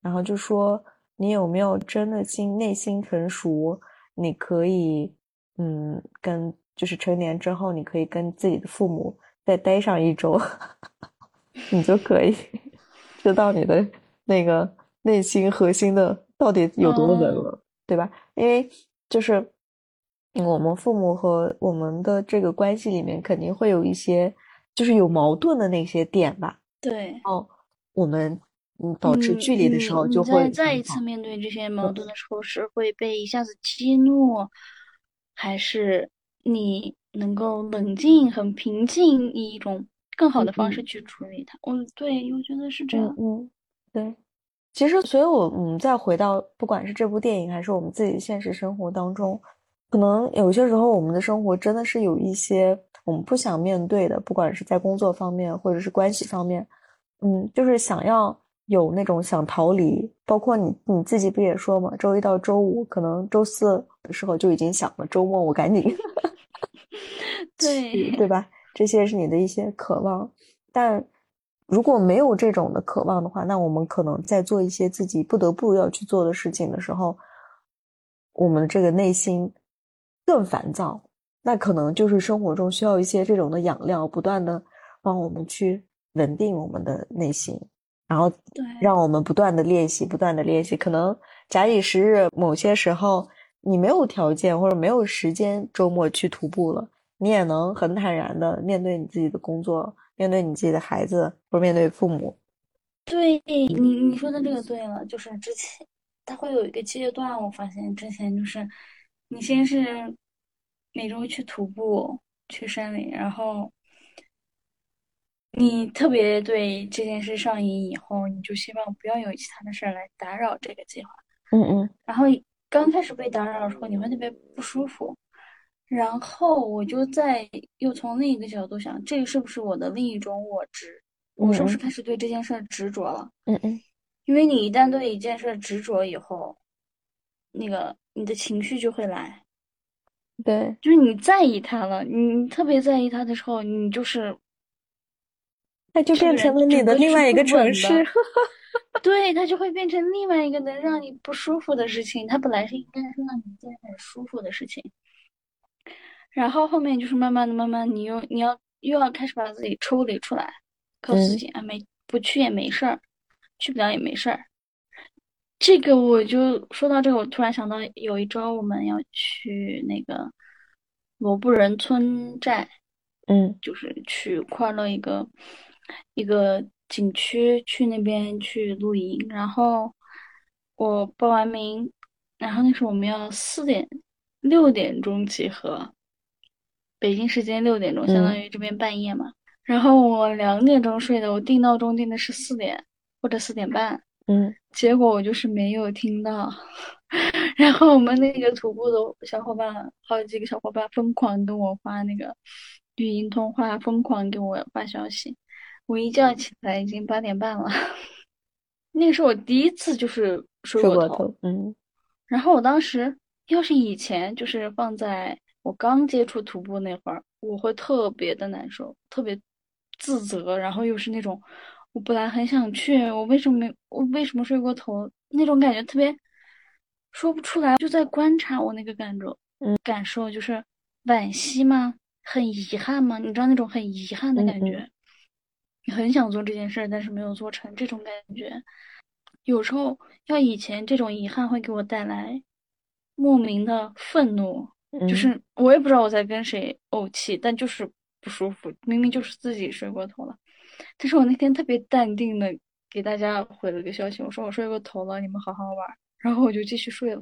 然后就说你有没有真的心内心成熟，你可以嗯，跟就是成年之后，你可以跟自己的父母再待上一周，你就可以 知道你的。那个内心核心的到底有多稳了，对吧？因为就是我们父母和我们的这个关系里面肯定会有一些就是有矛盾的那些点吧。对。哦，我们嗯保持距离的时候就会再一次面对这些矛盾的时候是会被一下子激怒，还是你能够冷静、很平静，以一种更好的方式去处理它？嗯，对，我觉得是这样。嗯。对，其实，所以，我我们再回到，不管是这部电影，还是我们自己现实生活当中，可能有些时候，我们的生活真的是有一些我们不想面对的，不管是在工作方面，或者是关系方面，嗯，就是想要有那种想逃离。包括你你自己不也说嘛，周一到周五，可能周四的时候就已经想了，周末我赶紧，对对吧？这些是你的一些渴望，但。如果没有这种的渴望的话，那我们可能在做一些自己不得不要去做的事情的时候，我们这个内心更烦躁。那可能就是生活中需要一些这种的养料，不断的帮我们去稳定我们的内心。然后对，让我们不断的练习，不断的练习。可能假以时日，某些时候你没有条件或者没有时间周末去徒步了，你也能很坦然的面对你自己的工作，面对你自己的孩子，或者面对父母。对你你说的这个对了，就是之前它会有一个阶段，我发现之前就是你先是每周去徒步去山里，然后你特别对这件事上瘾以后，你就希望不要有其他的事儿来打扰这个计划。嗯嗯然后刚开始被打扰的时候，你会特别不舒服。然后我就在又从另一个角度想，这个是不是我的另一种我执？我是不是嗯开始对这件事儿执着了？嗯嗯因为你一旦对一件事儿执着以后，那个你的情绪就会来，对，就是你在意他了，你特别在意他的时候，你就是那就变成了你的另外一个城市。对，他就会变成另外一个能让你不舒服的事情。他本来是应该是让你一件很舒服的事情，然后后面就是慢慢的、慢慢，你又你要又要开始把自己抽离出来，告诉自嗯己啊，没不去也没事儿，去不了也没事儿。这个我就说到这个，我突然想到有一周我们要去那个罗布人村寨，嗯就是去快乐一个一个景区，去那边去露营。然后我报完名，然后那时候我们要四点六点钟集合，北京时间六点钟，相当嗯于这边半夜嘛。然后我两点钟睡的，我定闹钟定的是四点或者四点半，嗯结果我就是没有听到。然后我们那个徒步的小伙伴，好几个小伙伴疯狂跟我发那个语音通话，疯狂给我发消息。我一觉起来已经八点半了，那个是我第一次就是。睡过头。嗯然后我当时要是以前就是放在我刚接触徒步那会儿，我会特别的难受，特别自责，然后又是那种我本来很想去，我为什么没我为什么睡过头那种感觉特别说不出来，就在观察我那个感受，嗯感受就是惋惜吗？很遗憾吗？你知道那种很遗憾的感觉，你很想做这件事儿，但是没有做成，这种感觉。有时候，要以前这种遗憾会给我带来莫名的愤怒，嗯，就是我也不知道我在跟谁怄气，但就是不舒服，明明就是自己睡过头了。但是我那天特别淡定的给大家回了个消息，我说我睡过头了，你们好好玩儿，然后我就继续睡了。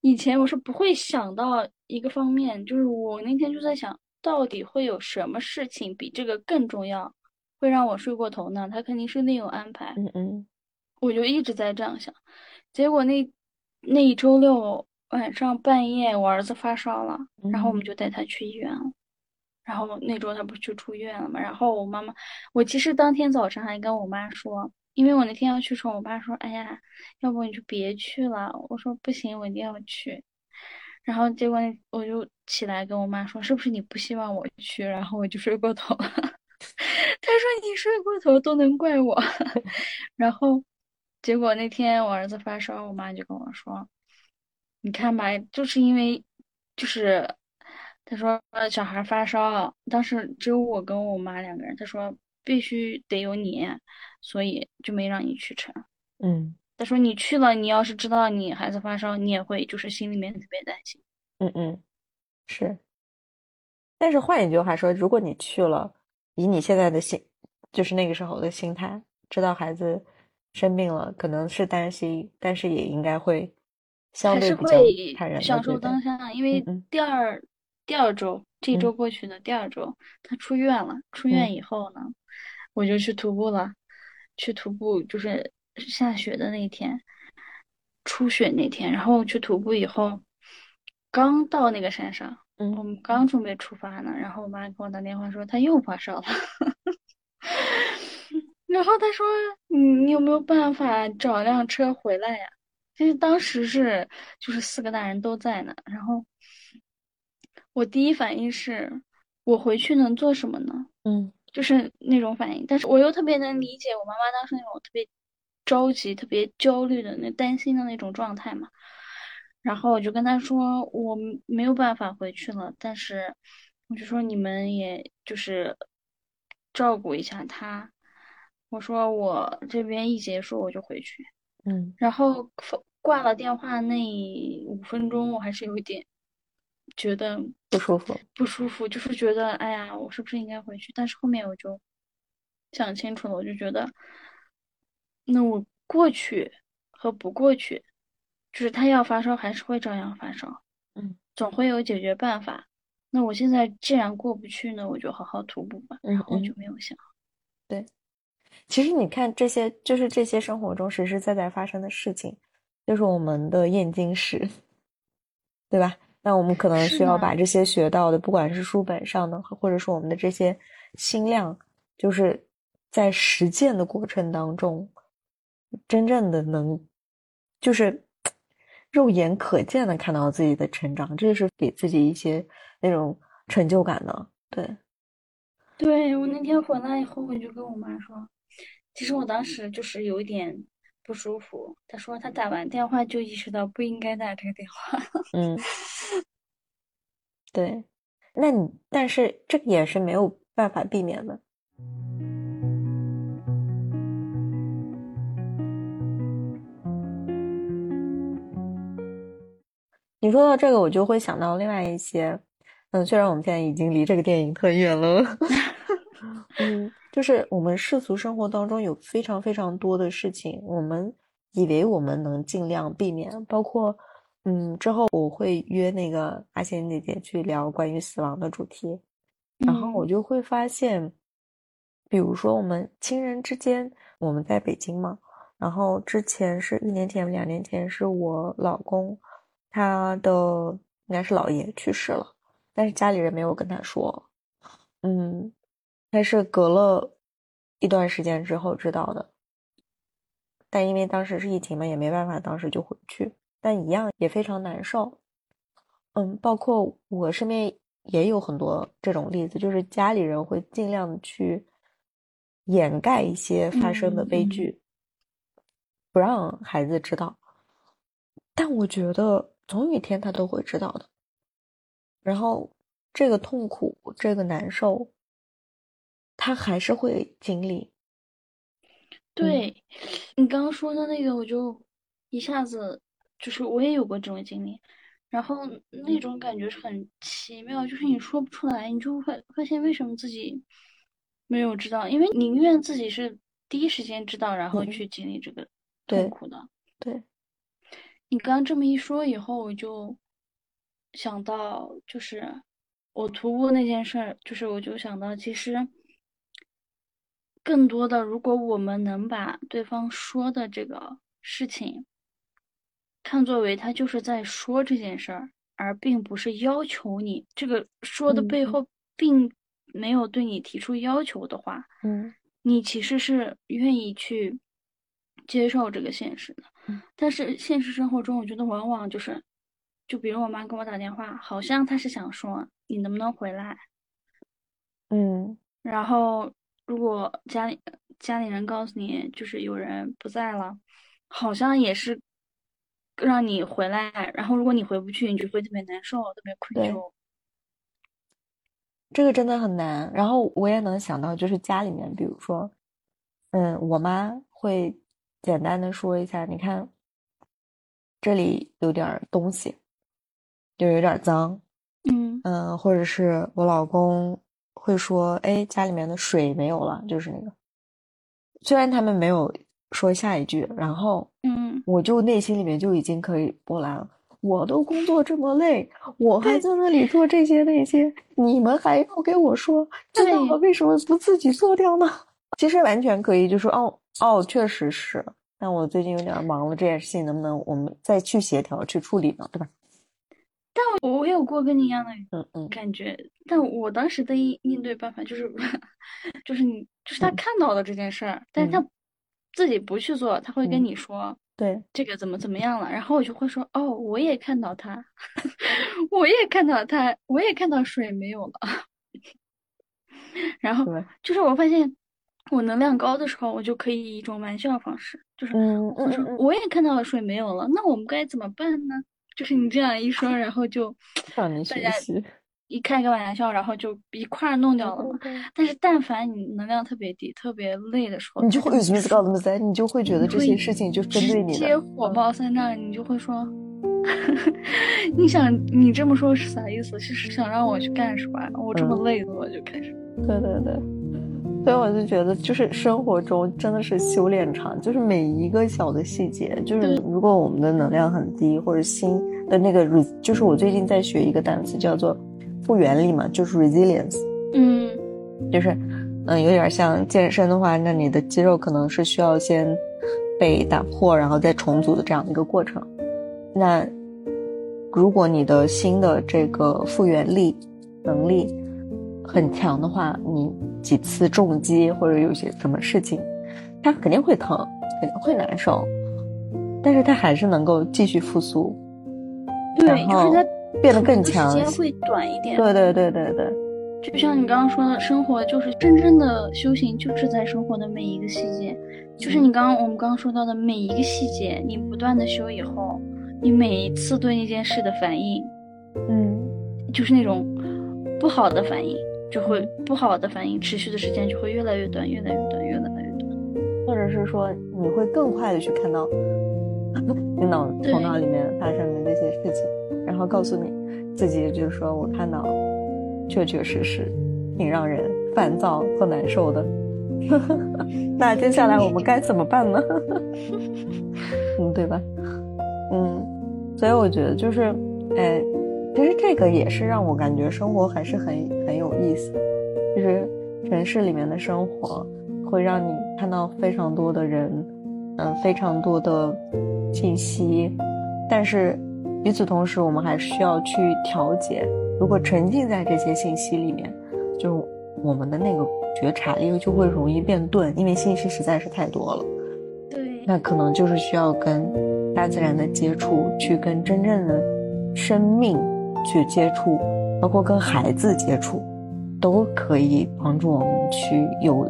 以前我是不会想到一个方面，就是我那天就在想，到底会有什么事情比这个更重要，会让我睡过头呢？他肯定是另有安排。嗯嗯我就一直在这样想，结果那那一周六晚上半夜，我儿子发烧了，然后我们嗯就带他去医院了。然后那周他不是去出院了嘛？然后我妈妈，我其实当天早晨还跟我妈说，因为我那天要去的时候，我妈说：“哎呀，要不你就别去了。”我说：“不行，我一定要去。”然后结果我就起来跟我妈说：“是不是你不希望我去？”然后我就睡过头了。她说：“你睡过头都能怪我。”然后结果那天我儿子发烧，我妈就跟我说：“你看吧，就是因为就是他说呃小孩发烧，当时只有我跟我妈两个人，他说必须得有你，所以就没让你去成。嗯他说你去了，你要是知道你孩子发烧，你也会就是心里面特别担心。嗯嗯，是。但是换一句话说，如果你去了，以你现在的心，就是那个时候的心态，知道孩子生病了，可能是担心，但是也应该会相还是对比较会坦然的享受。当下，因为第二第二周，这周嗯过去的第二周，他出院了。出院嗯以后呢，我就去徒步了。去徒步就是下雪的那一天，初雪那天，然后去徒步以后，刚到那个山上，我嗯们刚准备出发呢，然后我妈给我打电话说她又发烧了。然后她说：“你你有没有办法找辆车回来呀？”其实当时是就是四个大人都在呢，然后我第一反应是我回去能做什么呢？嗯就是那种反应，但是我又特别能理解我妈妈当时那种特别着急、特别焦虑的那担心的那种状态嘛。然后我就跟她说，我没有办法回去了，但是我就说你们也就是照顾一下她，我说我这边一结束我就回去，嗯然后挂了电话那五分钟，我还是有一点觉得不舒服，不舒服，就是觉得哎呀，我是不是应该回去？但是后面我就想清楚了，我就觉得，那我过去和不过去，就是他要发烧还是会照样发烧，嗯，总会有解决办法。那我现在既然过不去呢，我就好好徒步吧。嗯然后就没有想，对。其实你看这些，就是这些生活中实实在在发生的事情，就是我们的验经史，对吧？那我们可能需要把这些学到的，不管是书本上的，或者是我们的这些心量，就是在实践的过程当中，真正的能，就是 肉眼可见的看到自己的成长，这是给自己一些那种成就感的。对，对，我那天回来以后，我就跟我妈说，其实我当时就是有一点不舒服。他说他打完电话就意识到不应该打这个电话。嗯，对，那你但是这个也是没有办法避免的。你说到这个，我就会想到另外一些，嗯，虽然我们现在已经离这个电影特远了，嗯，就是我们世俗生活当中有非常非常多的事情，我们以为我们能尽量避免，包括，嗯，之后我会约那个阿贤姐姐去聊关于死亡的主题，然后我嗯。就会发现，比如说我们亲人之间，我们在北京嘛，然后之前是一年前、两年前是我老公他的应该是姥爷去世了，但是家里人没有跟他说，嗯，他是隔了一段时间之后知道的，但因为当时是疫情嘛，也没办法，当时就回去，但一样也非常难受。嗯，包括我身边也有很多这种例子，就是家里人会尽量的去掩盖一些发生的悲剧，不让孩子知道。但我觉得总有一天他都会知道的。然后这个痛苦，这个难受，他还是会经历。对，你刚刚说的那个，我就一下子就是我也有过这种经历，然后那种感觉是很奇妙，就是你说不出来，你就会发现为什么自己没有知道，因为宁愿自己是第一时间知道，然后嗯去经历这个痛苦的。对，你刚刚这么一说以后，我就想到，就是我徒步那件事儿，就是我就想到，其实更多的，如果我们能把对方说的这个事情看作为他就是在说这件事儿，而并不是要求你，这个说的背后并没有对你提出要求的话，嗯。你其实是愿意去接受这个现实的。嗯。但是现实生活中，我觉得往往就是，就比如我妈给我打电话，好像她是想说你能不能回来，嗯。然后如果家里家里人告诉你就是有人不在了，好像也是让你回来，然后如果你回不去，你就会特别难受，特别愧对疚。这个真的很难。然后我也能想到，就是家里面，比如说，嗯，我妈会简单的说一下，你看，这里有点东西，就有点脏，嗯嗯，或者是我老公会说，哎，家里面的水没有了，就是那个。虽然他们没有说下一句，然后嗯，我就内心里面就已经可以波澜了。我都工作这么累，我还在那里做这些那些，你们还要给我说，知道了对为什么不自己做掉呢？其实完全可以就说，哦哦，确实是，但我最近有点忙了，这件事情能不能我们再去协调去处理呢？对吧？我我有过跟你一样的嗯嗯。感觉，但我当时的应应对办法就是，就是你就是他嗯。看到了这件事儿，但是他自己不去做，他会跟嗯你说对，这个怎么怎么样了，然后我就会说哦，我也看到他，我也看到他，我也看到水没有了，然后，就是我发现我能量高的时候，我就可以以一种玩笑方式，就是嗯我说我也看到了水没有了，那我们该怎么办呢？就是你这样一说，然后就大家学习。一开个玩笑，然后就一块儿弄掉了嘛。但是但凡你能量特别低、特别累的时候，你就会什么搞么在，你就会觉得这些事情就针对你。直接火冒三丈，你就会说，你想你这么说是啥意思？是想让我去干什么？我这么累的，我就开始。对对对，所以我就觉得，就是生活中真的是修炼场，就是每一个小的细节，就是如果我们的能量很低，或者心的那个，就是我最近在学一个单词叫做。复原力嘛，就是 resilience，嗯，就是，嗯，有点像健身的话，那你的肌肉可能是需要先被打破，然后再重组的这样的一个过程。那如果你的心的这个复原力能力很强的话，你几次重击或者有些什么事情，它肯定会疼，肯定会难受，但是它还是能够继续复苏。对，就是它。变得更强，时间会短一点。对对对对对，就像你刚刚说的，生活就是真正的修行，就是在生活的每一个细节。就是你刚刚我们刚刚说到的每一个细节，你不断的修以后，你每一次对那件事的反应，嗯，就是那种不好的反应，就会不好的反应，持续的时间就会越来越短，越来越短，越来越短。或者是说，你会更快的去看到你脑头脑里面发生的那些事情。然后告诉你自己，就是说我看到，确确实实挺让人烦躁和难受的。那接下来我们该怎么办呢？嗯，对吧？嗯，所以我觉得就是，哎，其实这个也是让我感觉生活还是很很有意思。就是城市里面的生活会让你看到非常多的人，嗯，非常多的信息，但是。与此同时，我们还需要去调节。如果沉浸在这些信息里面，就我们的那个觉察力就会容易变钝，因为信息实在是太多了。对，那可能就是需要跟大自然的接触，去跟真正的生命去接触，包括跟孩子接触，都可以帮助我们去有，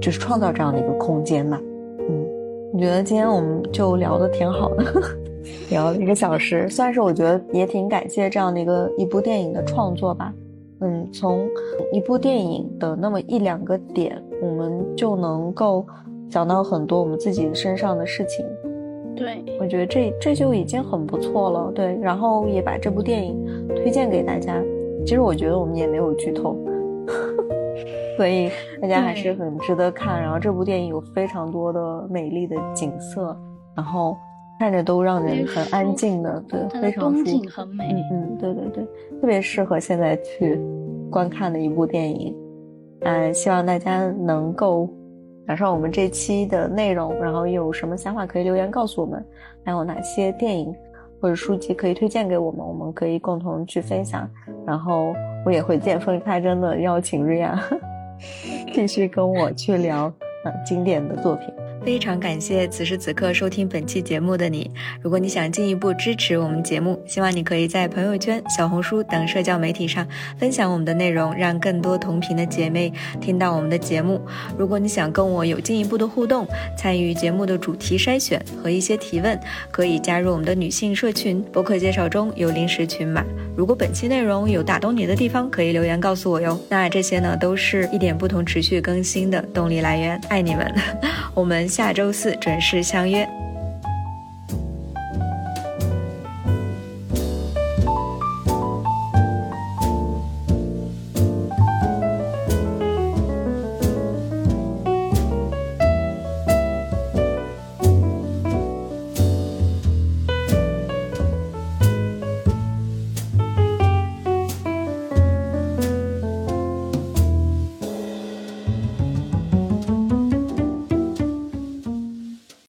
就是创造这样的一个空间吧。嗯，我觉得今天我们就聊的挺好的。聊了一个小时，算是我觉得也挺感谢这样的一个一部电影的创作吧。嗯，从一部电影的那么一两个点，我们就能够讲到很多我们自己身上的事情。对，我觉得这这就已经很不错了。对，然后也把这部电影推荐给大家。其实我觉得我们也没有剧透，所以大家还是很值得看。然后这部电影有非常多的美丽的景色，然后。看着都让人很安静的，对，非常风景很美。嗯嗯，对对对，特别适合现在去观看的一部电影。嗯，希望大家能够赶上我们这期的内容，然后有什么想法可以留言告诉我们，还有哪些电影或者书籍可以推荐给我们，我们可以共同去分享。然后我也会见缝插针的邀请瑞亚 继续跟我去聊呃经典的作品。非常感谢此时此刻收听本期节目的你。如果你想进一步支持我们节目，希望你可以在朋友圈、小红书等社交媒体上分享我们的内容，让更多同频的姐妹听到我们的节目。如果你想跟我有进一步的互动，参与节目的主题筛选和一些提问，可以加入我们的女性社群。博客介绍中有临时群码。如果本期内容有打动你的地方，可以留言告诉我哟。那这些呢，都是一点不同持续更新的动力来源。爱你们，我们。下周四准时相约。